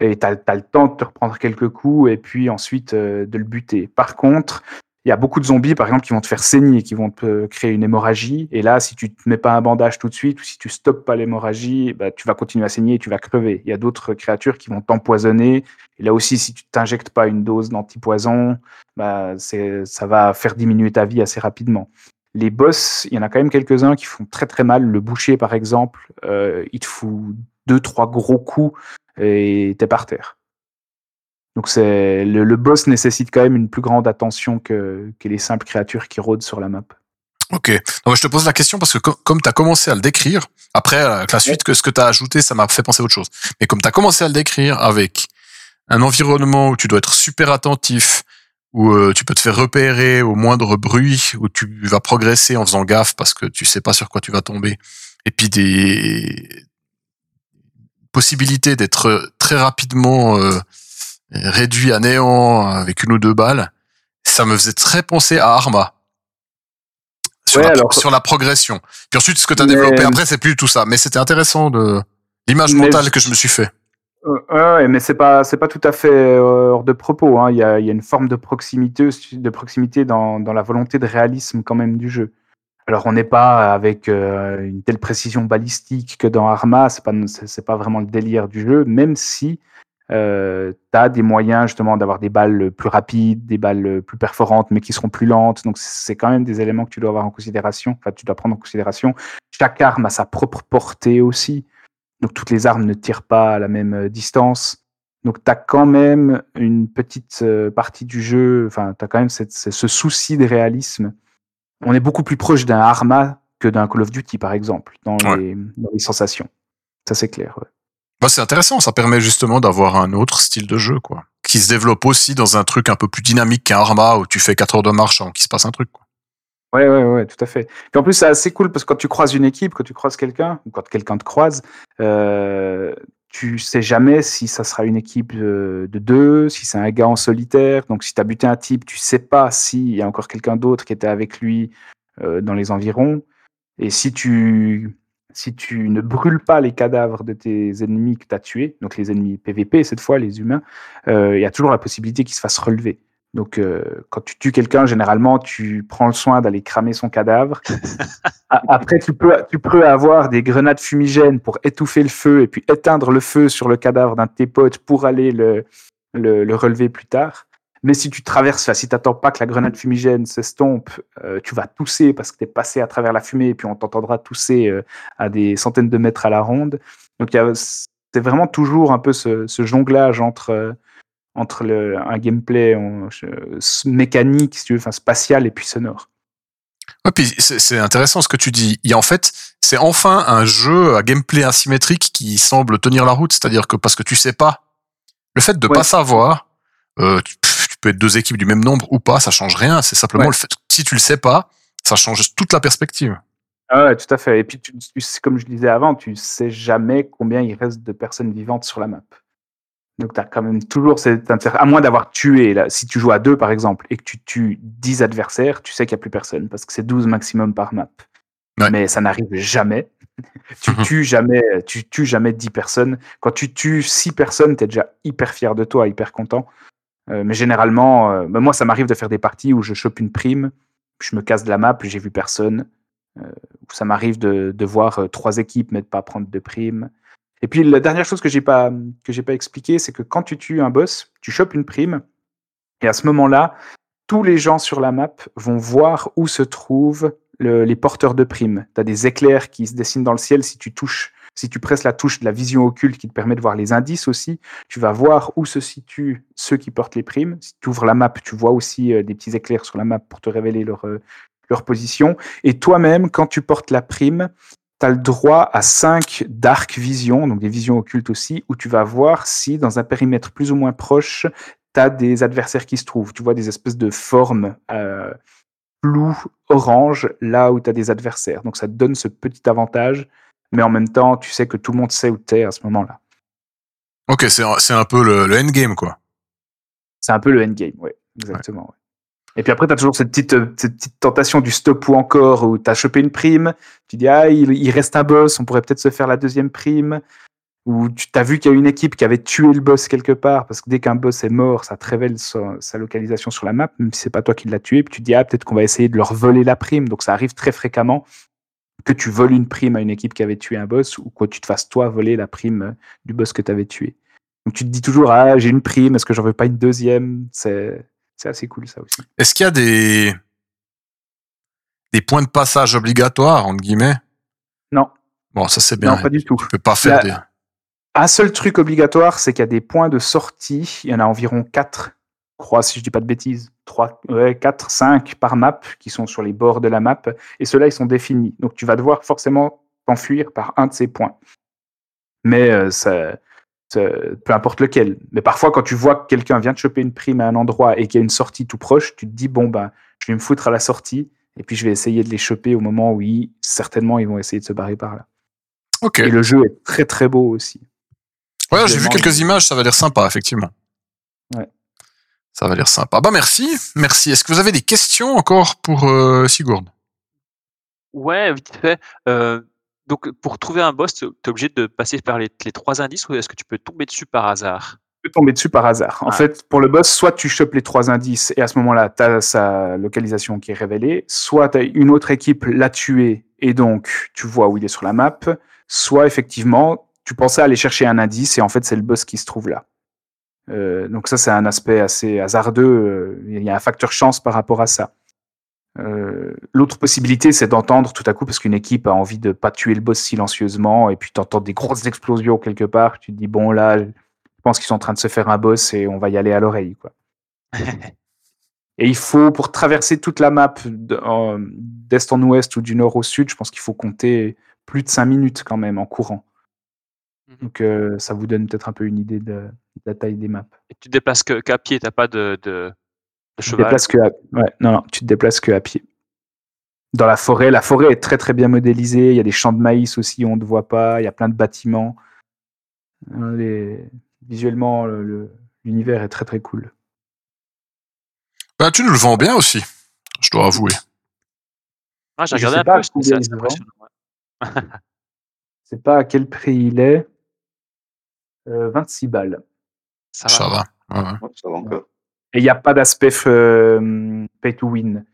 E: Et tu as, le temps de te reprendre quelques coups et puis ensuite euh, de le buter. Par contre, il y a beaucoup de zombies, par exemple, qui vont te faire saigner, qui vont te créer une hémorragie. Et là, si tu te mets pas un bandage tout de suite ou si tu stoppes pas l'hémorragie, bah, tu vas continuer à saigner et tu vas crever. Il y a d'autres créatures qui vont t'empoisonner. Et là aussi, si tu t'injectes pas une dose d'antipoison, bah, ça va faire diminuer ta vie assez rapidement. Les boss, il y en a quand même quelques-uns qui font très très mal. Le boucher, par exemple, euh, il te fout deux, trois gros coups et t'es par terre. Donc c'est le, boss nécessite quand même une plus grande attention que, les simples créatures qui rôdent sur la map.
B: Ok. Non, je te pose la question parce que co- comme tu as commencé à le décrire, après euh, la suite que ce que tu as ajouté, ça m'a fait penser à autre chose. Mais comme tu as commencé à le décrire avec un environnement où tu dois être super attentif, où euh, tu peux te faire repérer au moindre bruit, où tu vas progresser en faisant gaffe parce que tu sais pas sur quoi tu vas tomber, et puis des possibilités d'être très rapidement euh, réduit à néant avec une ou deux balles, ça me faisait très penser à Arma. Sur,
E: Ouais,
B: la,
E: alors-
B: sur la progression. Puis ensuite, ce que tu as
E: Mais-
B: développé après, c'est plus tout ça. Mais c'était intéressant de l'image mentale
E: je-
B: que je me suis fait.
E: Euh, ouais, mais c'est pas c'est pas tout à fait euh, hors de propos. hein. Il y, a, il y a une forme de proximité de proximité dans, dans la volonté de réalisme quand même du jeu. Alors on n'est pas avec euh, une telle précision balistique que dans Arma. C'est c'est pas vraiment le délire du jeu, même si euh, tu as des moyens justement d'avoir des balles plus rapides, des balles plus perforantes, mais qui seront plus lentes. Donc c'est quand même des éléments que tu dois avoir en considération. Enfin, tu dois prendre en considération. Chaque arme a sa propre portée aussi. Donc toutes les armes ne tirent pas à la même euh, distance. Donc tu as quand même une petite euh, partie du jeu, enfin tu as quand même ce ce souci de réalisme. On est beaucoup plus proche d'un Arma que d'un Call of Duty par exemple, dans,
B: Ouais.
E: les, dans les sensations. Ça c'est clair. ouais.
B: Bah, c'est intéressant, ça permet justement d'avoir un autre style de jeu, quoi. Qui se développe aussi dans un truc un peu plus dynamique qu'un Arma où tu fais 4 heures de marche avant qu'il se passe un truc, quoi.
E: Ouais, ouais, ouais, tout à fait. Et en plus, c'est assez cool parce que quand tu croises une équipe, quand tu croises quelqu'un, ou quand quelqu'un te croise, euh, tu sais jamais si ça sera une équipe de deux, si c'est un gars en solitaire. Donc, si tu as buté un type, tu sais pas s'il y a encore quelqu'un d'autre qui était avec lui euh, dans les environs. Et si tu, si tu ne brûles pas les cadavres de tes ennemis que tu as tués, donc les ennemis PVP cette fois, les humains, euh, il y a toujours la possibilité qu'ils se fassent relever. Donc, euh, quand tu tues quelqu'un, généralement, tu prends le soin d'aller cramer son cadavre. *laughs* Après, tu peux, tu peux avoir des grenades fumigènes pour étouffer le feu et puis éteindre le feu sur le cadavre d'un de tes potes pour aller le, le, le relever plus tard. Mais si tu traverses, si tu n'attends pas que la grenade fumigène s'estompe, euh, tu vas tousser parce que tu es passé à travers la fumée et puis on t'entendra tousser euh, à des centaines de mètres à la ronde. Donc, c'est vraiment toujours un peu ce, ce jonglage entre, entre le, un gameplay je- mécanique, si tu veux, enfin, spatial et puis sonore.
B: Ouais, puis c'est intéressant ce que tu dis. A en fait, c'est enfin un jeu à gameplay asymétrique qui semble tenir la route. C'est-à-dire que parce que tu sais pas, le fait de
E: Ouais.
B: pas savoir, euh, tu, pff, tu peux être deux équipes du même nombre ou pas, ça change rien. C'est simplement
E: Ouais.
B: le fait. Si tu le sais pas, ça change toute la perspective.
E: Ah ouais, tout à fait. Et puis, tu, comme je disais avant, tu sais jamais combien il reste de personnes vivantes sur la map. Donc, tu as quand même toujours cet intérêt. À moins d'avoir tué, là, si tu joues à deux, par exemple, et que tu tues 10 adversaires, tu sais qu'il n'y a plus personne, parce que c'est 12 maximum par map.
B: Ouais.
E: Mais ça n'arrive jamais. *laughs* tu tues jamais, tu tues jamais 10 personnes. Quand tu tues 6 personnes, tu es déjà hyper fier de toi, hyper content. Euh, mais généralement, euh, bah, moi, ça m'arrive de faire des parties où je chope une prime, je me casse de la map, j'ai vu personne. Euh, ça m'arrive de, de voir trois équipes mais de pas prendre de prime. Et puis la dernière chose que j'ai pas que j'ai pas expliqué, c'est que quand tu tues un boss, tu chopes une prime, et à ce moment-là, tous les gens sur la map vont voir où se trouvent le- les porteurs de primes. Tu as des éclairs qui se dessinent dans le ciel si tu touches, si tu presses la touche de la vision occulte qui te permet de voir les indices aussi. Tu vas voir où se situent ceux qui portent les primes. Si tu ouvres la map, tu vois aussi euh, des petits éclairs sur la map pour te révéler leur, euh, leur position. Et toi-même, quand tu portes la prime, tu as le droit à 5 dark visions, donc des visions occultes aussi, où tu vas voir si dans un périmètre plus ou moins proche, tu as des adversaires qui se trouvent. Tu vois des espèces de formes euh, floues, orange, là où tu as des adversaires. Donc ça te donne ce petit avantage, mais en même temps, tu sais que tout le monde sait où tu es à ce moment-là.
B: Ok, c'est un- un peu le, le endgame, quoi.
E: C'est un peu le endgame, oui, exactement. ouais. Et puis après, tu as toujours cette petite, euh, cette petite tentation du stop ou encore, où tu as chopé une prime, tu dis, ah, il, reste un boss, on pourrait peut-être se faire la deuxième prime, ou tu as vu qu'il y a une équipe qui avait tué le boss quelque part, parce que dès qu'un boss est mort, ça te révèle sa, sa localisation sur la map, même si c'est pas toi qui l'as tué, puis tu dis, ah, peut-être qu'on va essayer de leur voler la prime, donc ça arrive très fréquemment que tu voles une prime à une équipe qui avait tué un boss, ou que tu te fasses toi voler la prime euh, du boss que tu avais tué. Donc tu te dis toujours, ah, j'ai une prime, est-ce que j'en veux pas une deuxième? C'est c'est assez cool ça aussi.
B: Est-ce qu'il y a des des points de passage obligatoires entre guillemets?
E: Non,
B: Bon, ça c'est bien.
E: non, pas du tout.
B: Tu peux pas faire des.
E: Un seul truc obligatoire, c'est qu'il y a des points de sortie. Il y en a environ 4, je crois, si je dis pas de bêtises. 3, ouais, 4, 5 par map qui sont sur les bords de la map. Et ceux-là, ils sont définis. Donc tu vas devoir forcément t'enfuir par un de ces points. Mais euh, ça- peu importe lequel. Mais parfois, quand tu vois que quelqu'un vient de choper une prime à un endroit et qu'il y a une sortie tout proche, tu te dis, bon, ben, je vais me foutre à la sortie. Et puis je vais essayer de les choper au moment où ils, certainement ils vont essayer de se barrer par là.
B: Ok.
E: Et le jeu est très très beau aussi.
B: Ouais, j'ai vu quelques images, ça va l'air sympa, effectivement.
E: Ouais.
B: Ça va l'air sympa. Bah merci, merci. Est-ce que vous avez des questions encore pour euh, Sigurd
D: Ouais, vite fait. Euh, donc, pour trouver un boss, tu es obligé de passer par les, les trois indices ou est-ce que tu peux tomber dessus par hasard?
E: Peux tomber dessus par hasard. En fait, pour le boss, soit tu chopes les trois indices et à ce moment-là, tu as sa localisation qui est révélée, soit t'as une autre équipe l'a tué et donc tu vois où il est sur la map, soit effectivement, tu pensais aller chercher un indice et en fait, c'est le boss qui se trouve là. Euh, donc ça, c'est un aspect assez hasardeux. euh, Il y a un facteur chance par rapport à ça. Euh, L'autre possibilité, c'est d'entendre tout à coup, parce qu'une équipe a envie de pas tuer le boss silencieusement, et puis tu entends des grosses explosions quelque part, tu te dis, bon là, je pense qu'ils sont en train de se faire un boss et on va y aller à l'oreille. quoi. *laughs* Et il faut, pour traverser toute la map d'est en ouest ou du nord au sud, je pense qu'il faut compter plus de 5 minutes quand même en courant.
D: Mhm.
E: Donc euh, ça vous donne peut-être un peu une idée de, de la taille des maps.
D: Et tu te déplaces qu'à pied, t'as pas de,
E: te
D: cheval.
E: déplaces que à... ouais, non, non, tu te déplaces que à pied. Dans la forêt, la forêt est très très bien modélisée. Il y a des champs de maïs aussi, on ne voit pas. Il y a plein de bâtiments. Euh, les- Visuellement, le- le- l'univers est très très cool.
B: Bah tu nous le vends bien aussi, je dois avouer.
D: Ah, j'ai
E: Je
D: regardé
E: sais
D: un
E: pas
D: peu, c'est
E: sais pas à quel prix il est. Euh, 26 balles.
D: Ça
B: Ça
D: va.
B: va. Ouais, ouais.
C: Ouais, ça va encore.
E: Et il n'y a pas d'aspect euh, pay to win.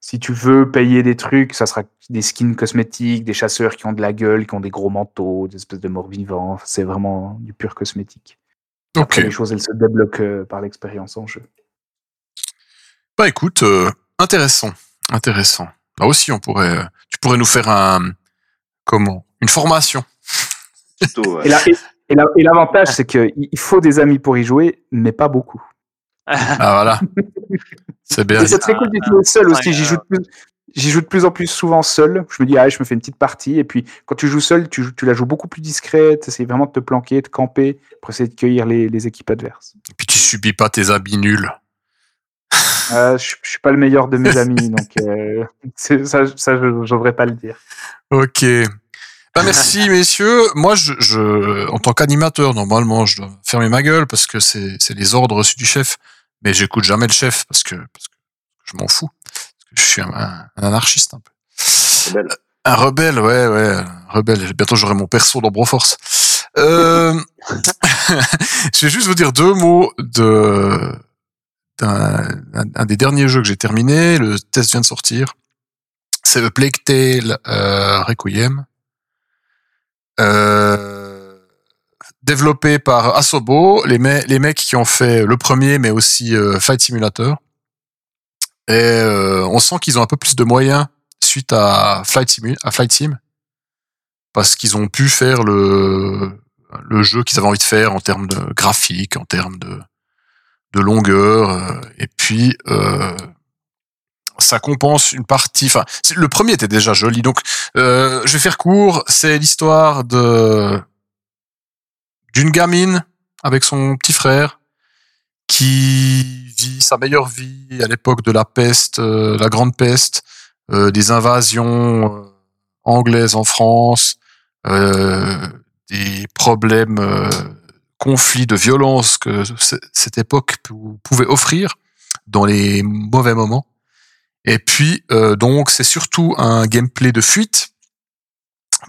E: Si tu veux payer des trucs, ça sera des skins cosmétiques, des chasseurs qui ont de la gueule, qui ont des gros manteaux, des espèces de morts vivants. C'est vraiment du pur cosmétique. Les choses, elles se débloquent euh, par l'expérience en jeu.
B: Bah écoute, euh, intéressant, intéressant. Là aussi, on pourrait, tu pourrais nous faire un, comment, une formation.
C: Plutôt, ouais.
E: Et la- et- et la- et l'avantage, c'est qu'il il faut des amis pour y jouer, mais pas beaucoup.
B: Ah voilà, *laughs* c'est bien.
E: C'est très cool d'y jouer seul aussi. J'y joue, de plus, j'y joue de plus en plus souvent seul. Je me dis, ah, je me fais une petite partie. Et puis, quand tu joues seul, tu, la joues beaucoup plus discrète. Tu essaies vraiment de te planquer, de camper pour essayer de cueillir les, les équipes adverses.
B: Et puis tu subis pas tes habits nuls.
E: Euh, je, je suis pas le meilleur de mes *laughs* amis, donc euh, *laughs* c'est- ça, ça je n'oserais pas le dire.
B: Ok. Bah merci messieurs. Moi, je, je, en tant qu'animateur, normalement, je dois fermer ma gueule parce que c'est, c'est les ordres reçus du chef. Mais j'écoute jamais le chef parce que, parce que je m'en fous. Parce que je suis un, un anarchiste un peu.
C: belle.
B: Un rebelle, ouais, ouais, un rebelle. Bientôt, j'aurai mon perso dans Broforce. Euh, *laughs* je vais juste vous dire deux mots de d'un un, des derniers jeux que j'ai terminé. Le test vient de sortir. C'est A Plague Tale euh, Requiem. Euh, développé par Asobo, les, me- les mecs qui ont fait le premier, mais aussi euh, Flight Simulator. Et euh, on sent qu'ils ont un peu plus de moyens suite à Flight, Simu- à Flight Sim, parce qu'ils ont pu faire le, le jeu qu'ils avaient envie de faire en termes de graphique, en termes de, de longueur, euh, et puis euh, ça compense une partie. Enfin, le premier était déjà joli, donc euh, je vais faire court. C'est l'histoire de d'une gamine avec son petit frère qui vit sa meilleure vie à l'époque de la peste, euh, la grande peste, euh, des invasions euh, anglaises en France, des problèmes, conflits de violence que cette époque pou- pouvait offrir dans les mauvais moments. Et puis, donc, c'est surtout un gameplay de fuite,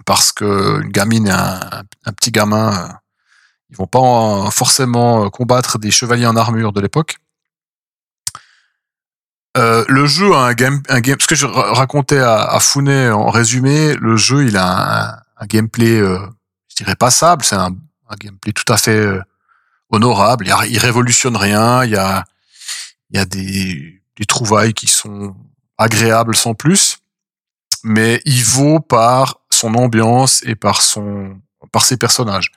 B: parce que une gamine et un, petit gamin, ils vont pas en- forcément euh, combattre des chevaliers en armure de l'époque. Euh, le jeu a un game, un game, ce que je ra- racontais à, à Founet en résumé, le jeu il a un, un gameplay, euh, je dirais passable, c'est un, un gameplay tout à fait euh, honorable. Il, a- il révolutionne rien, il y a, il y a des, des trouvailles qui sont agréables sans plus, mais il vaut par son ambiance et par son, par ses personnages.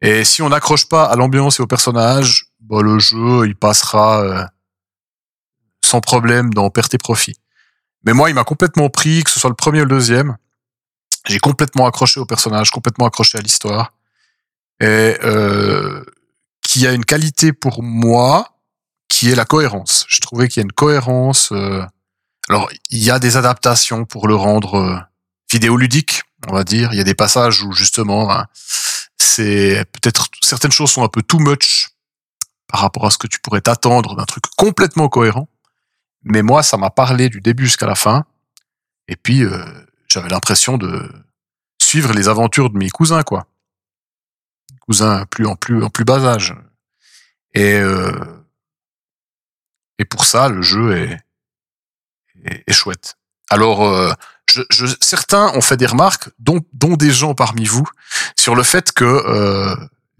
B: Et si on n'accroche pas à l'ambiance et aux personnages, bah, le jeu il passera euh, sans problème dans perte et profit. Mais moi, il m'a complètement pris, que ce soit le premier ou le deuxième. J'ai complètement accroché au personnage, complètement accroché à l'histoire, et euh, qui a une qualité pour moi, qui est la cohérence. Je trouvais qu'il y a une cohérence. euh, alors, il y a des adaptations pour le rendre euh, vidéoludique, on va dire. Il y a des passages où justement, hein, c'est peut-être certaines choses sont un peu too much par rapport à ce que tu pourrais t'attendre d'un truc complètement cohérent. Mais moi, ça m'a parlé du début jusqu'à la fin. Et puis, euh, j'avais l'impression de suivre les aventures de mes cousins, quoi. Cousins plus en plus en plus bas âge. Et euh, et pour ça, le jeu est est, chouette. Alors, euh, je, je, certains ont fait des remarques, dont, des gens parmi vous, sur le fait que euh,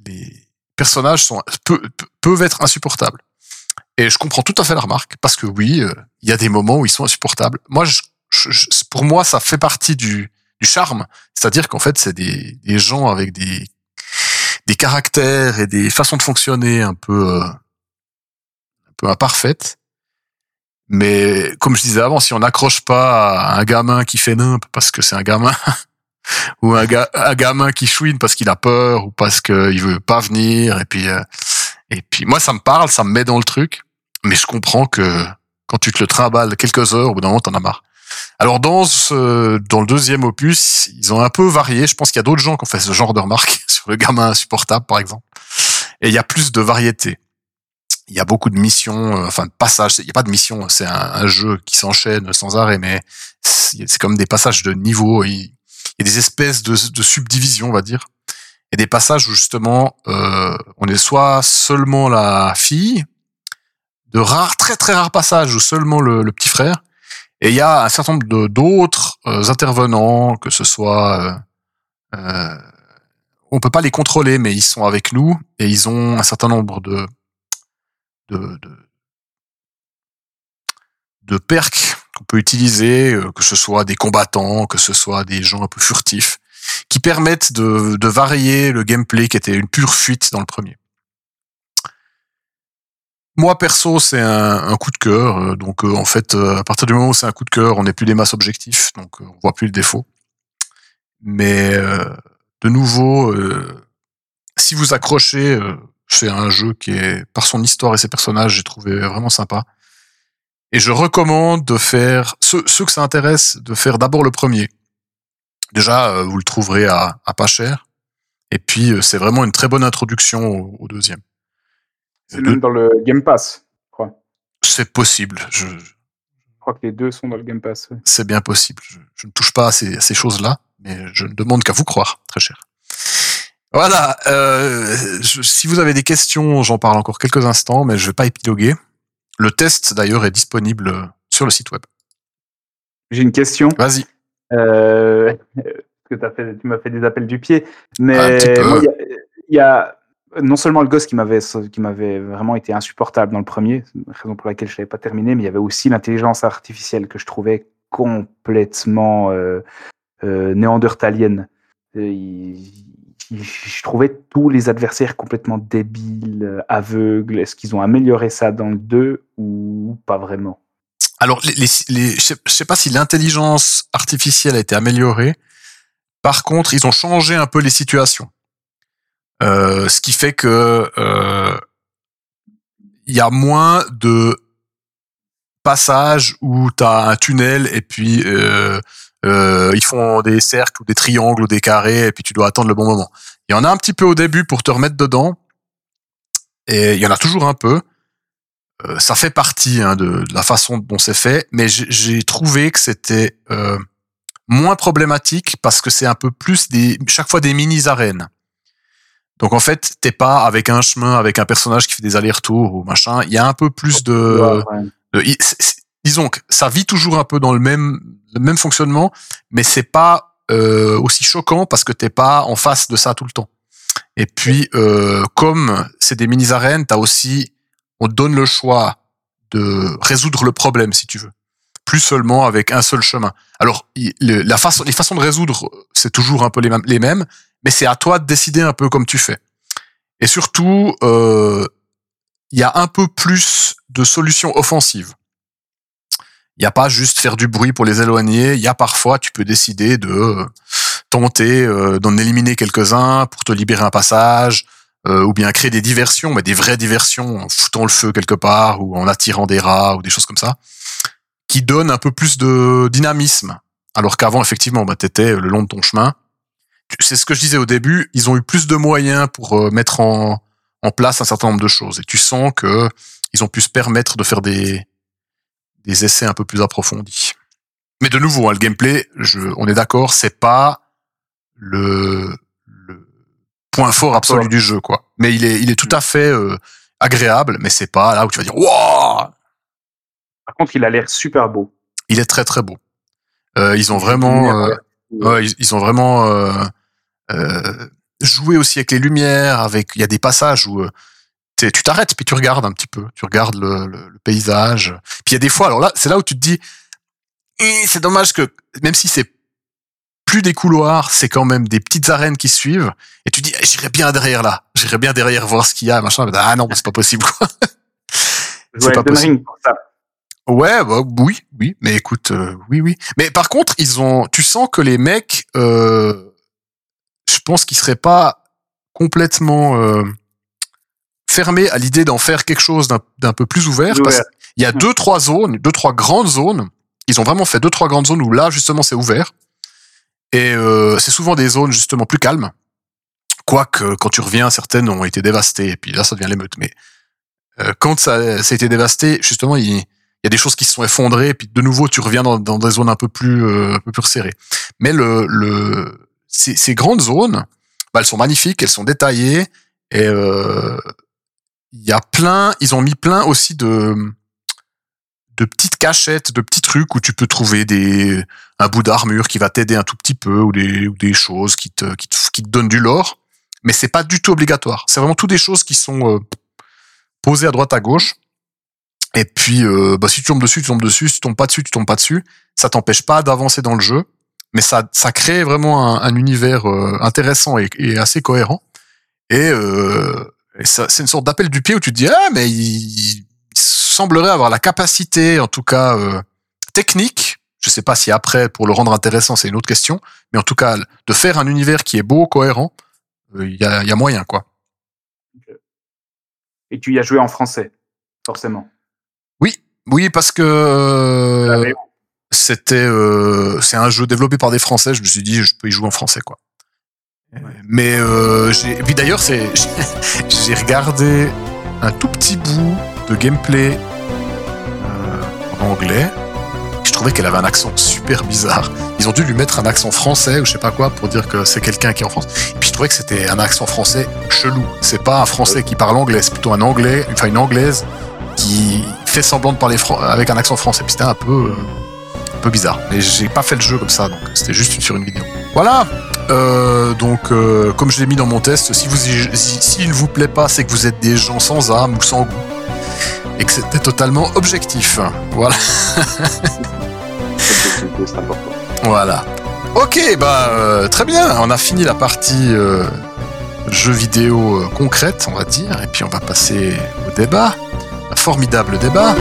B: les personnages peuvent être insupportables. Et je comprends tout à fait la remarque, parce que oui, euh, il y a des moments où ils sont insupportables. Moi, pour moi, ça fait partie du, charme. C'est-à-dire qu'en fait, c'est des, des gens avec des, des caractères et des façons de fonctionner un peu, euh, un peu imparfaites. Mais comme je disais avant, si on n'accroche pas à un gamin qui fait nimp parce que c'est un gamin, *laughs* ou un, un gamin qui chouine parce qu'il a peur ou parce qu'il veut pas venir, et puis euh, et puis moi ça me parle, ça me met dans le truc, mais je comprends que quand tu te le trimbales quelques heures, au bout d'un moment t'en as marre. Alors dans ce, dans le deuxième opus, ils ont un peu varié. Je pense qu'il y a d'autres gens qui ont fait ce genre de remarques *laughs* sur le gamin insupportable, par exemple. Et il y a plus de variété. Il y a beaucoup de missions, euh, enfin de passages. Il n'y a pas de missions, c'est un, jeu qui s'enchaîne sans arrêt, mais c'est comme des passages de niveau. Il, y a des espèces de, de subdivisions, on va dire. Et des passages où justement euh, on est soit seulement la fille, de rares, très très rares passages où seulement le, petit frère, et il y a un certain nombre d'autres euh, intervenants, que ce soit, euh, on peut pas les contrôler, mais ils sont avec nous et ils ont un certain nombre de de, de, de perks qu'on peut utiliser, euh, que ce soit des combattants, que ce soit des gens un peu furtifs, qui permettent de, varier le gameplay qui était une pure fuite dans le premier. Moi perso, c'est un, coup de cœur. euh, Donc euh, en fait, à partir du moment où c'est un coup de cœur, on n'est plus des masses objectifs, donc on voit plus le défaut. Mais de nouveau, si vous accrochez, c'est un jeu qui est par son histoire et ses personnages, j'ai trouvé vraiment sympa. Et je recommande de faire ceux, ceux que ça intéresse, de faire d'abord le premier. Déjà, euh, vous le trouverez à, à pas cher. Et puis, euh, c'est vraiment une très bonne introduction au, au deuxième.
E: C'est même dans le Game Pass, je crois.
B: C'est possible. Je,
E: Je crois que les deux sont dans le Game Pass. ouais.
B: c'est bien possible. Je, je ne touche pas à ces, à ces choses-là, mais je ne demande qu'à vous croire, très cher. Voilà. Euh, je- si vous avez des questions, j'en parle encore quelques instants, mais je vais pas épiloguer. Le test, d'ailleurs, est disponible sur le site web.
E: J'ai une question.
B: Vas-y.
E: Euh, que fait, tu m'as fait des appels du pied. Mais il y a- il y a non seulement le gosse qui m'avait qui m'avait vraiment été insupportable dans le premier, raison pour laquelle je n'avais pas terminé, mais il y avait aussi l'intelligence artificielle que je trouvais complètement euh, euh, néandertalienne. Il- je trouvais tous les adversaires complètement débiles, euh, aveugles. Est-ce qu'ils ont amélioré ça dans le 2 ou pas vraiment?
B: Alors, je je sais pas si l'intelligence artificielle a été améliorée. Par contre, ils ont changé un peu les situations. Euh, ce qui fait que euh, il y a moins de passages où tu as un tunnel et puis euh, ils font des cercles ou des triangles ou des carrés et puis tu dois attendre le bon moment. Il y en a un petit peu au début pour te remettre dedans et il y en a toujours un peu. Euh, ça fait partie hein, de, de la façon dont c'est fait, mais j'ai- trouvé que c'était euh, moins problématique parce que c'est un peu plus des chaque fois des mini arènes. Donc en fait, t'es pas avec un chemin avec un personnage qui fait des allers-retours ou machin. Il y a un peu plus de,
E: Ouais.
B: de- c'est- c'est- disons que ça vit toujours un peu dans le même le même fonctionnement, mais c'est pas euh, aussi choquant parce que t'es pas en face de ça tout le temps. Et puis euh, comme c'est des mini arènes, t'as aussi on donne le choix de résoudre le problème si tu veux, plus seulement avec un seul chemin. Alors les façons de résoudre, c'est toujours un peu les mêmes, les mêmes, mais c'est à toi de décider un peu comme tu fais. Et surtout, euh, il y a un peu plus de solutions offensives. Il n'y a pas juste faire du bruit pour les éloigner. Il y a parfois, tu peux décider de euh, tenter euh, d'en éliminer quelques-uns pour te libérer un passage, euh, ou bien créer des diversions, mais des vraies diversions en foutant le feu quelque part ou en attirant des rats ou des choses comme ça, qui donnent un peu plus de dynamisme. Alors qu'avant, effectivement, bah, t'étais le long de ton chemin. C'est ce que je disais au début. Ils ont eu plus de moyens pour mettre en, en place un certain nombre de choses. Et tu sens que ils ont pu se permettre de faire des, des essais un peu plus approfondis. Mais de nouveau, hein, le gameplay, je, on est d'accord, c'est pas le, le point fort absolu du jeu, quoi. Mais il est, il est tout à fait euh, agréable, mais c'est pas là où tu vas dire, waouh,
E: Par contre, il a l'air super beau.
B: il est très très beau. Euh, ils ont vraiment, euh, Ouais, ils, ils ont vraiment joué aussi avec les lumières, avec il y a des passages où tu t'arrêtes puis tu regardes un petit peu, tu regardes le, le- le paysage. Puis il y a des fois, alors là, c'est là où tu te dis, Eh, c'est dommage que même si c'est plus des couloirs, c'est quand même des petites arènes qui suivent, et tu dis, Eh, j'irai bien derrière là, j'irai bien derrière voir ce qu'il y a, machin. Mais, ah non, c'est pas possible. *laughs* C'est pas possible.
E: Ring pour ça.
B: Ouais, bah, oui, oui, mais écoute, euh, oui, oui. Mais par contre, ils ont, tu sens que les mecs, euh, je pense qu'ils seraient pas complètement euh, fermés à l'idée d'en faire quelque chose d'un peu plus ouvert. Parce qu'il y a deux, trois zones, deux, trois grandes zones. Ils ont vraiment fait deux, trois grandes zones où là, justement, c'est ouvert. Et euh, c'est souvent des zones justement plus calmes. Quoique, quand tu reviens, certaines ont été dévastées. Et puis là, ça devient l'émeute. Mais euh, quand ça, ça a été dévasté, justement, il, il y a des choses qui se sont effondrées. Et puis de nouveau, tu reviens dans, dans des zones un peu plus, euh, un peu plus resserrées. Mais le, le, ces, ces grandes zones, bah, elles sont magnifiques, elles sont détaillées. Et euh, il y a plein, ils ont mis plein aussi de de petites cachettes, de petits trucs où tu peux trouver des un bout d'armure qui va t'aider un tout petit peu ou des ou des choses qui te qui te, qui te donnent du lore, mais c'est pas du tout obligatoire. C'est vraiment toutes des choses qui sont euh, posées à droite à gauche. Et puis euh, bah, si tu tombes dessus, tu tombes dessus, si tu tombes pas dessus, tu tombes pas dessus. Ça t'empêche pas d'avancer dans le jeu, mais ça ça crée vraiment un, un univers euh, intéressant et, et assez cohérent. Et, euh, c'est une sorte d'appel du pied où tu te dis ah mais il, il semblerait avoir la capacité, en tout cas euh, technique, je sais pas si après, pour le rendre intéressant, c'est une autre question, mais en tout cas, de faire un univers qui est beau, cohérent, euh, il y, a, y a moyen, quoi.
E: Et tu y as joué en français, forcément.
B: Oui, oui, parce que euh,
E: Ah, mais
B: c'était, euh, c'est un jeu développé par des Français, je me suis dit, je peux y jouer en français, quoi. Mais euh, j'ai, puis d'ailleurs, c'est, *laughs* j'ai regardé un tout petit bout de gameplay euh, en anglais. Je trouvais qu'elle avait un accent super bizarre. Ils ont dû lui mettre un accent français ou je sais pas quoi pour dire que c'est quelqu'un qui est en France. Et puis je trouvais que c'était un accent français chelou. C'est pas un français qui parle anglais, c'est plutôt un anglais, enfin une anglaise qui fait semblant de parler avec un accent français. Puis c'était un peu, euh, un peu bizarre. Mais j'ai pas fait le jeu comme ça, donc c'était juste sur une vidéo. Voilà. Euh, donc, euh, comme je l'ai mis dans mon test, si vous y- si- s'il ne vous plaît pas, c'est que vous êtes des gens sans âme ou sans goût et que c'était totalement objectif. Voilà. *laughs* Voilà. Ok, bah euh, très bien. On a fini la partie jeu vidéo concrète, on va dire, et puis on va passer au débat, un formidable débat.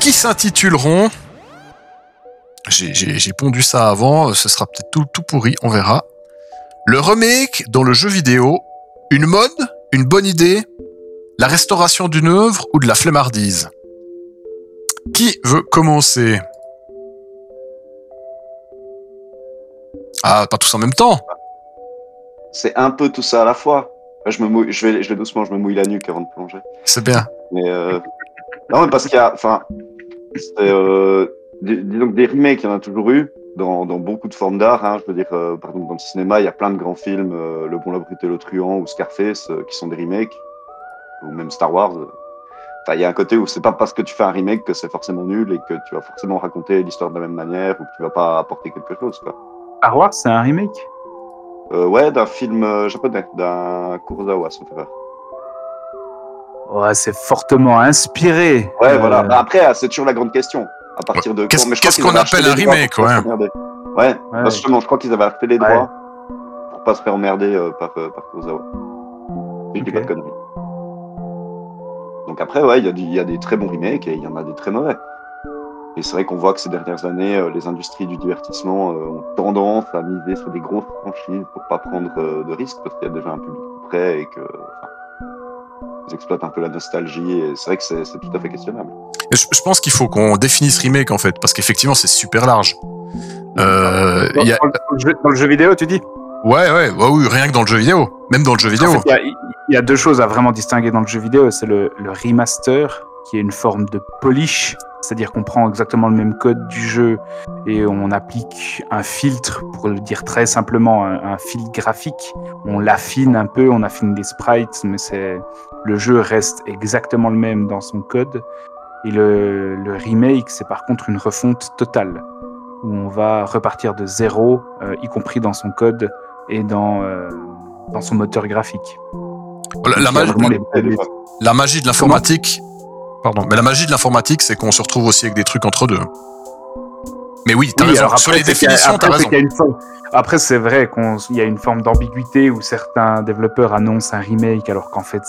B: Qui s'intituleront. J'ai- pondu ça avant, ce sera peut-être tout, tout pourri, on verra. Le remake dans le jeu vidéo, une mode, une bonne idée, la restauration d'une œuvre ou de la flemmardise? Qui veut commencer? Ah, pas tous en même temps.
C: C'est un peu tout ça à la fois. Je me mouille, je vais, je vais doucement, je me mouille la nuque avant de plonger.
B: C'est bien.
C: Mais euh... non, mais parce qu'il y a, enfin, euh, dis- disons que des remakes, il y en a toujours eu dans, dans beaucoup de formes d'art. Hein. Je veux dire, euh, par exemple, dans le cinéma, il y a plein de grands films, euh, Le Bon, la Brute et le Truand ou Scarface, euh, qui sont des remakes, ou même Star Wars. Enfin, il y a un côté où c'est pas parce que tu fais un remake que c'est forcément nul et que tu vas forcément raconter l'histoire de la même manière ou que tu vas pas apporter quelque chose, quoi.
E: Star Wars, c'est un remake?
C: Euh, ouais, d'un film euh, japonais, d'un Kurosawa, sauf erreur.
E: Ouais, c'est fortement inspiré.
C: Ouais,
E: Euh,
C: voilà. Bah, après, c'est toujours la grande question. À partir de
B: Qu'est-ce-
C: quand- mais je crois
B: qu'est-ce
C: qu'ils
B: qu'on appelle un remake, ouais.
C: Ouais,
E: Ouais.
C: bah, justement, je crois qu'ils avaient acheté les
E: Ouais.
C: droits pour pas se faire emmerder euh, par, euh, par Kurosawa. Je dis
E: Ok.
C: pas de conneries. Donc après, ouais, il y, y a des très bons remakes et il y en a des très mauvais. Et c'est vrai qu'on voit que ces dernières années, euh, les industries du divertissement euh, ont tendance à miser sur des grosses franchises pour pas prendre euh, de risques parce qu'il y a déjà un public prêt et que enfin, ils exploitent un peu la nostalgie et c'est vrai que c'est c'est tout à fait questionnable.
B: Et Je, je pense qu'il faut qu'on définisse remake en fait, parce qu'effectivement c'est super large. Euh,
E: Dans,
B: il y a...
E: dans le- jeu, dans le jeu vidéo, tu dis?
B: Ouais, ouais, ouais, oui, rien que dans le jeu vidéo. Même dans le jeu vidéo.
E: En fait, il y a- il y, a deux choses à vraiment distinguer dans le jeu vidéo. C'est le, le remaster, qui est une forme de polish, c'est-à-dire qu'on prend exactement le même code du jeu et on applique un filtre, pour le dire très simplement, un, un filtre graphique. On l'affine un peu, on affine les sprites, mais c'est le jeu reste exactement le même dans son code. Et le, le remake, c'est par contre une refonte totale, où on va repartir de zéro, euh, y compris dans son code et dans, euh, dans son moteur graphique.
B: Magie,
E: les-
B: la magie de l'informatique. Pardon, mais la magie de l'informatique, c'est qu'on se retrouve aussi avec des trucs entre deux. Mais oui, t'as
E: Oui,
B: raison.
E: alors
B: Sur
E: après,
B: les définitions, t'as
E: après, c'est
B: raison.
E: forme- Après, c'est vrai qu'il y a une forme d'ambiguïté où certains développeurs annoncent un remake alors qu'en fait,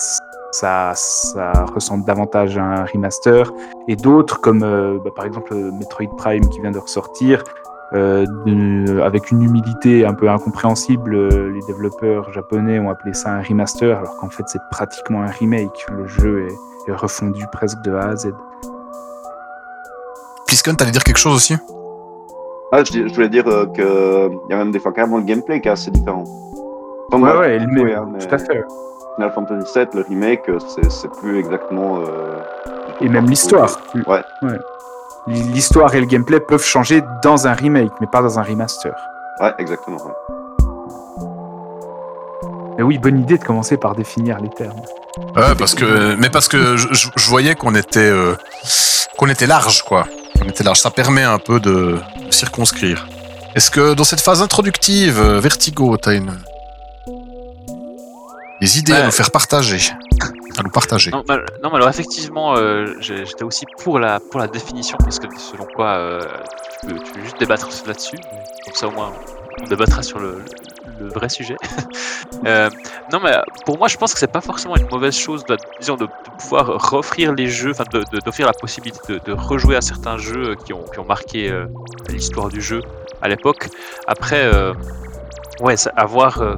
E: ça, ça ressemble davantage à un remaster. Et d'autres, comme euh, bah, par exemple euh, Metroid Prime qui vient de ressortir, euh, de- avec une humilité un peu incompréhensible, euh, les développeurs japonais ont appelé ça un remaster alors qu'en fait, c'est pratiquement un remake. Le jeu est refondu presque de A à Z.
B: Pliscon, t'allais dire quelque chose aussi?
C: Ah, je, voulais dire euh, que il y a même des fois carrément le gameplay qui est assez différent.
E: Ouais,
C: le-
E: ouais, il met-
C: oui, hein, mais
E: tout à fait.
C: Final Fantasy VII, le remake, euh, c'est plus exactement. euh,
E: Et même l'histoire.
C: Ouais.
E: L'histoire et le gameplay peuvent changer dans un remake, mais pas dans un remaster.
C: Ouais, exactement. ouais.
E: Mais oui, bonne idée de commencer par définir les termes.
B: Ouais, parce que, mais parce que je, voyais qu'on était, euh, qu'on était large, quoi. On était large. Ça permet un peu de, circonscrire. Est-ce que dans cette phase introductive, euh, Vertigo, t'as une des idées à
D: Ouais.
B: nous faire partager, à nous partager?
D: Non, mais, non, mais alors effectivement, euh, j'étais aussi pour la, pour la définition, parce que selon quoi euh, tu, peux, tu peux juste débattre là-dessus, comme ça au moins on débattra sur le, le- vrai sujet. *laughs* Euh, non, mais pour moi, je pense que c'est pas forcément une mauvaise chose, de, disons, de, de pouvoir reoffrir les jeux, enfin, de- d'offrir la possibilité de, rejouer à certains jeux qui ont, qui ont marqué euh, l'histoire du jeu à l'époque. Après, euh, ouais, c'est à voir euh,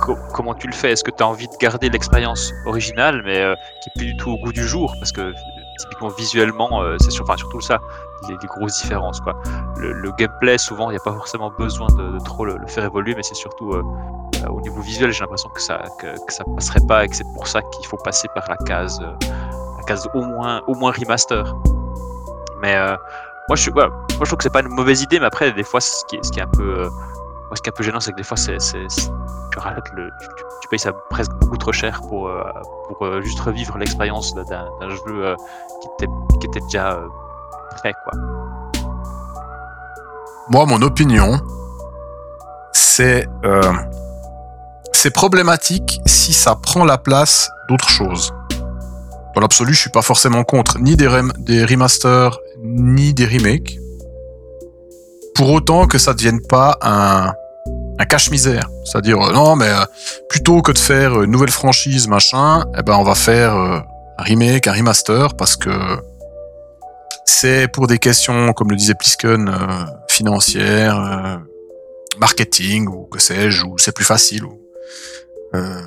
D: co- comment tu le fais. Est-ce que tu as envie de garder l'expérience originale, mais euh, qui est plus du tout au goût du jour? Parce que euh, typiquement visuellement, euh, c'est enfin, surtout ça, les, grosses différences. Quoi. Le, gameplay, souvent, il n'y a pas forcément besoin de, trop le, faire évoluer, mais c'est surtout euh, euh, au niveau visuel, j'ai l'impression que ça, que, ça passerait pas et que c'est pour ça qu'il faut passer par la case, euh, la case au moins, au moins remaster. Mais moi, je, moi, je trouve que c'est pas une mauvaise idée, mais après, des fois, ce qui ce qui est un peu. ce qui est un peu gênant, c'est que des fois, c'est, tu tu, payes ça presque beaucoup trop cher pour, pour juste revivre l'expérience d'un, jeu qui, était, qui était déjà
B: Moi, mon opinion, c'est euh, c'est problématique si ça prend la place d'autre chose. Dans l'absolu, je suis pas forcément contre ni des, des remasters ni des remakes. Pour autant que ça devienne pas un, cache-misère. C'est-à-dire, euh, non, mais euh, plutôt que de faire une nouvelle franchise, machin, eh ben, on va faire un remake, un remaster, parce que c'est pour des questions, comme le disait Plisken, euh, financières, euh, marketing, ou que sais-je, ou c'est plus facile. Euh,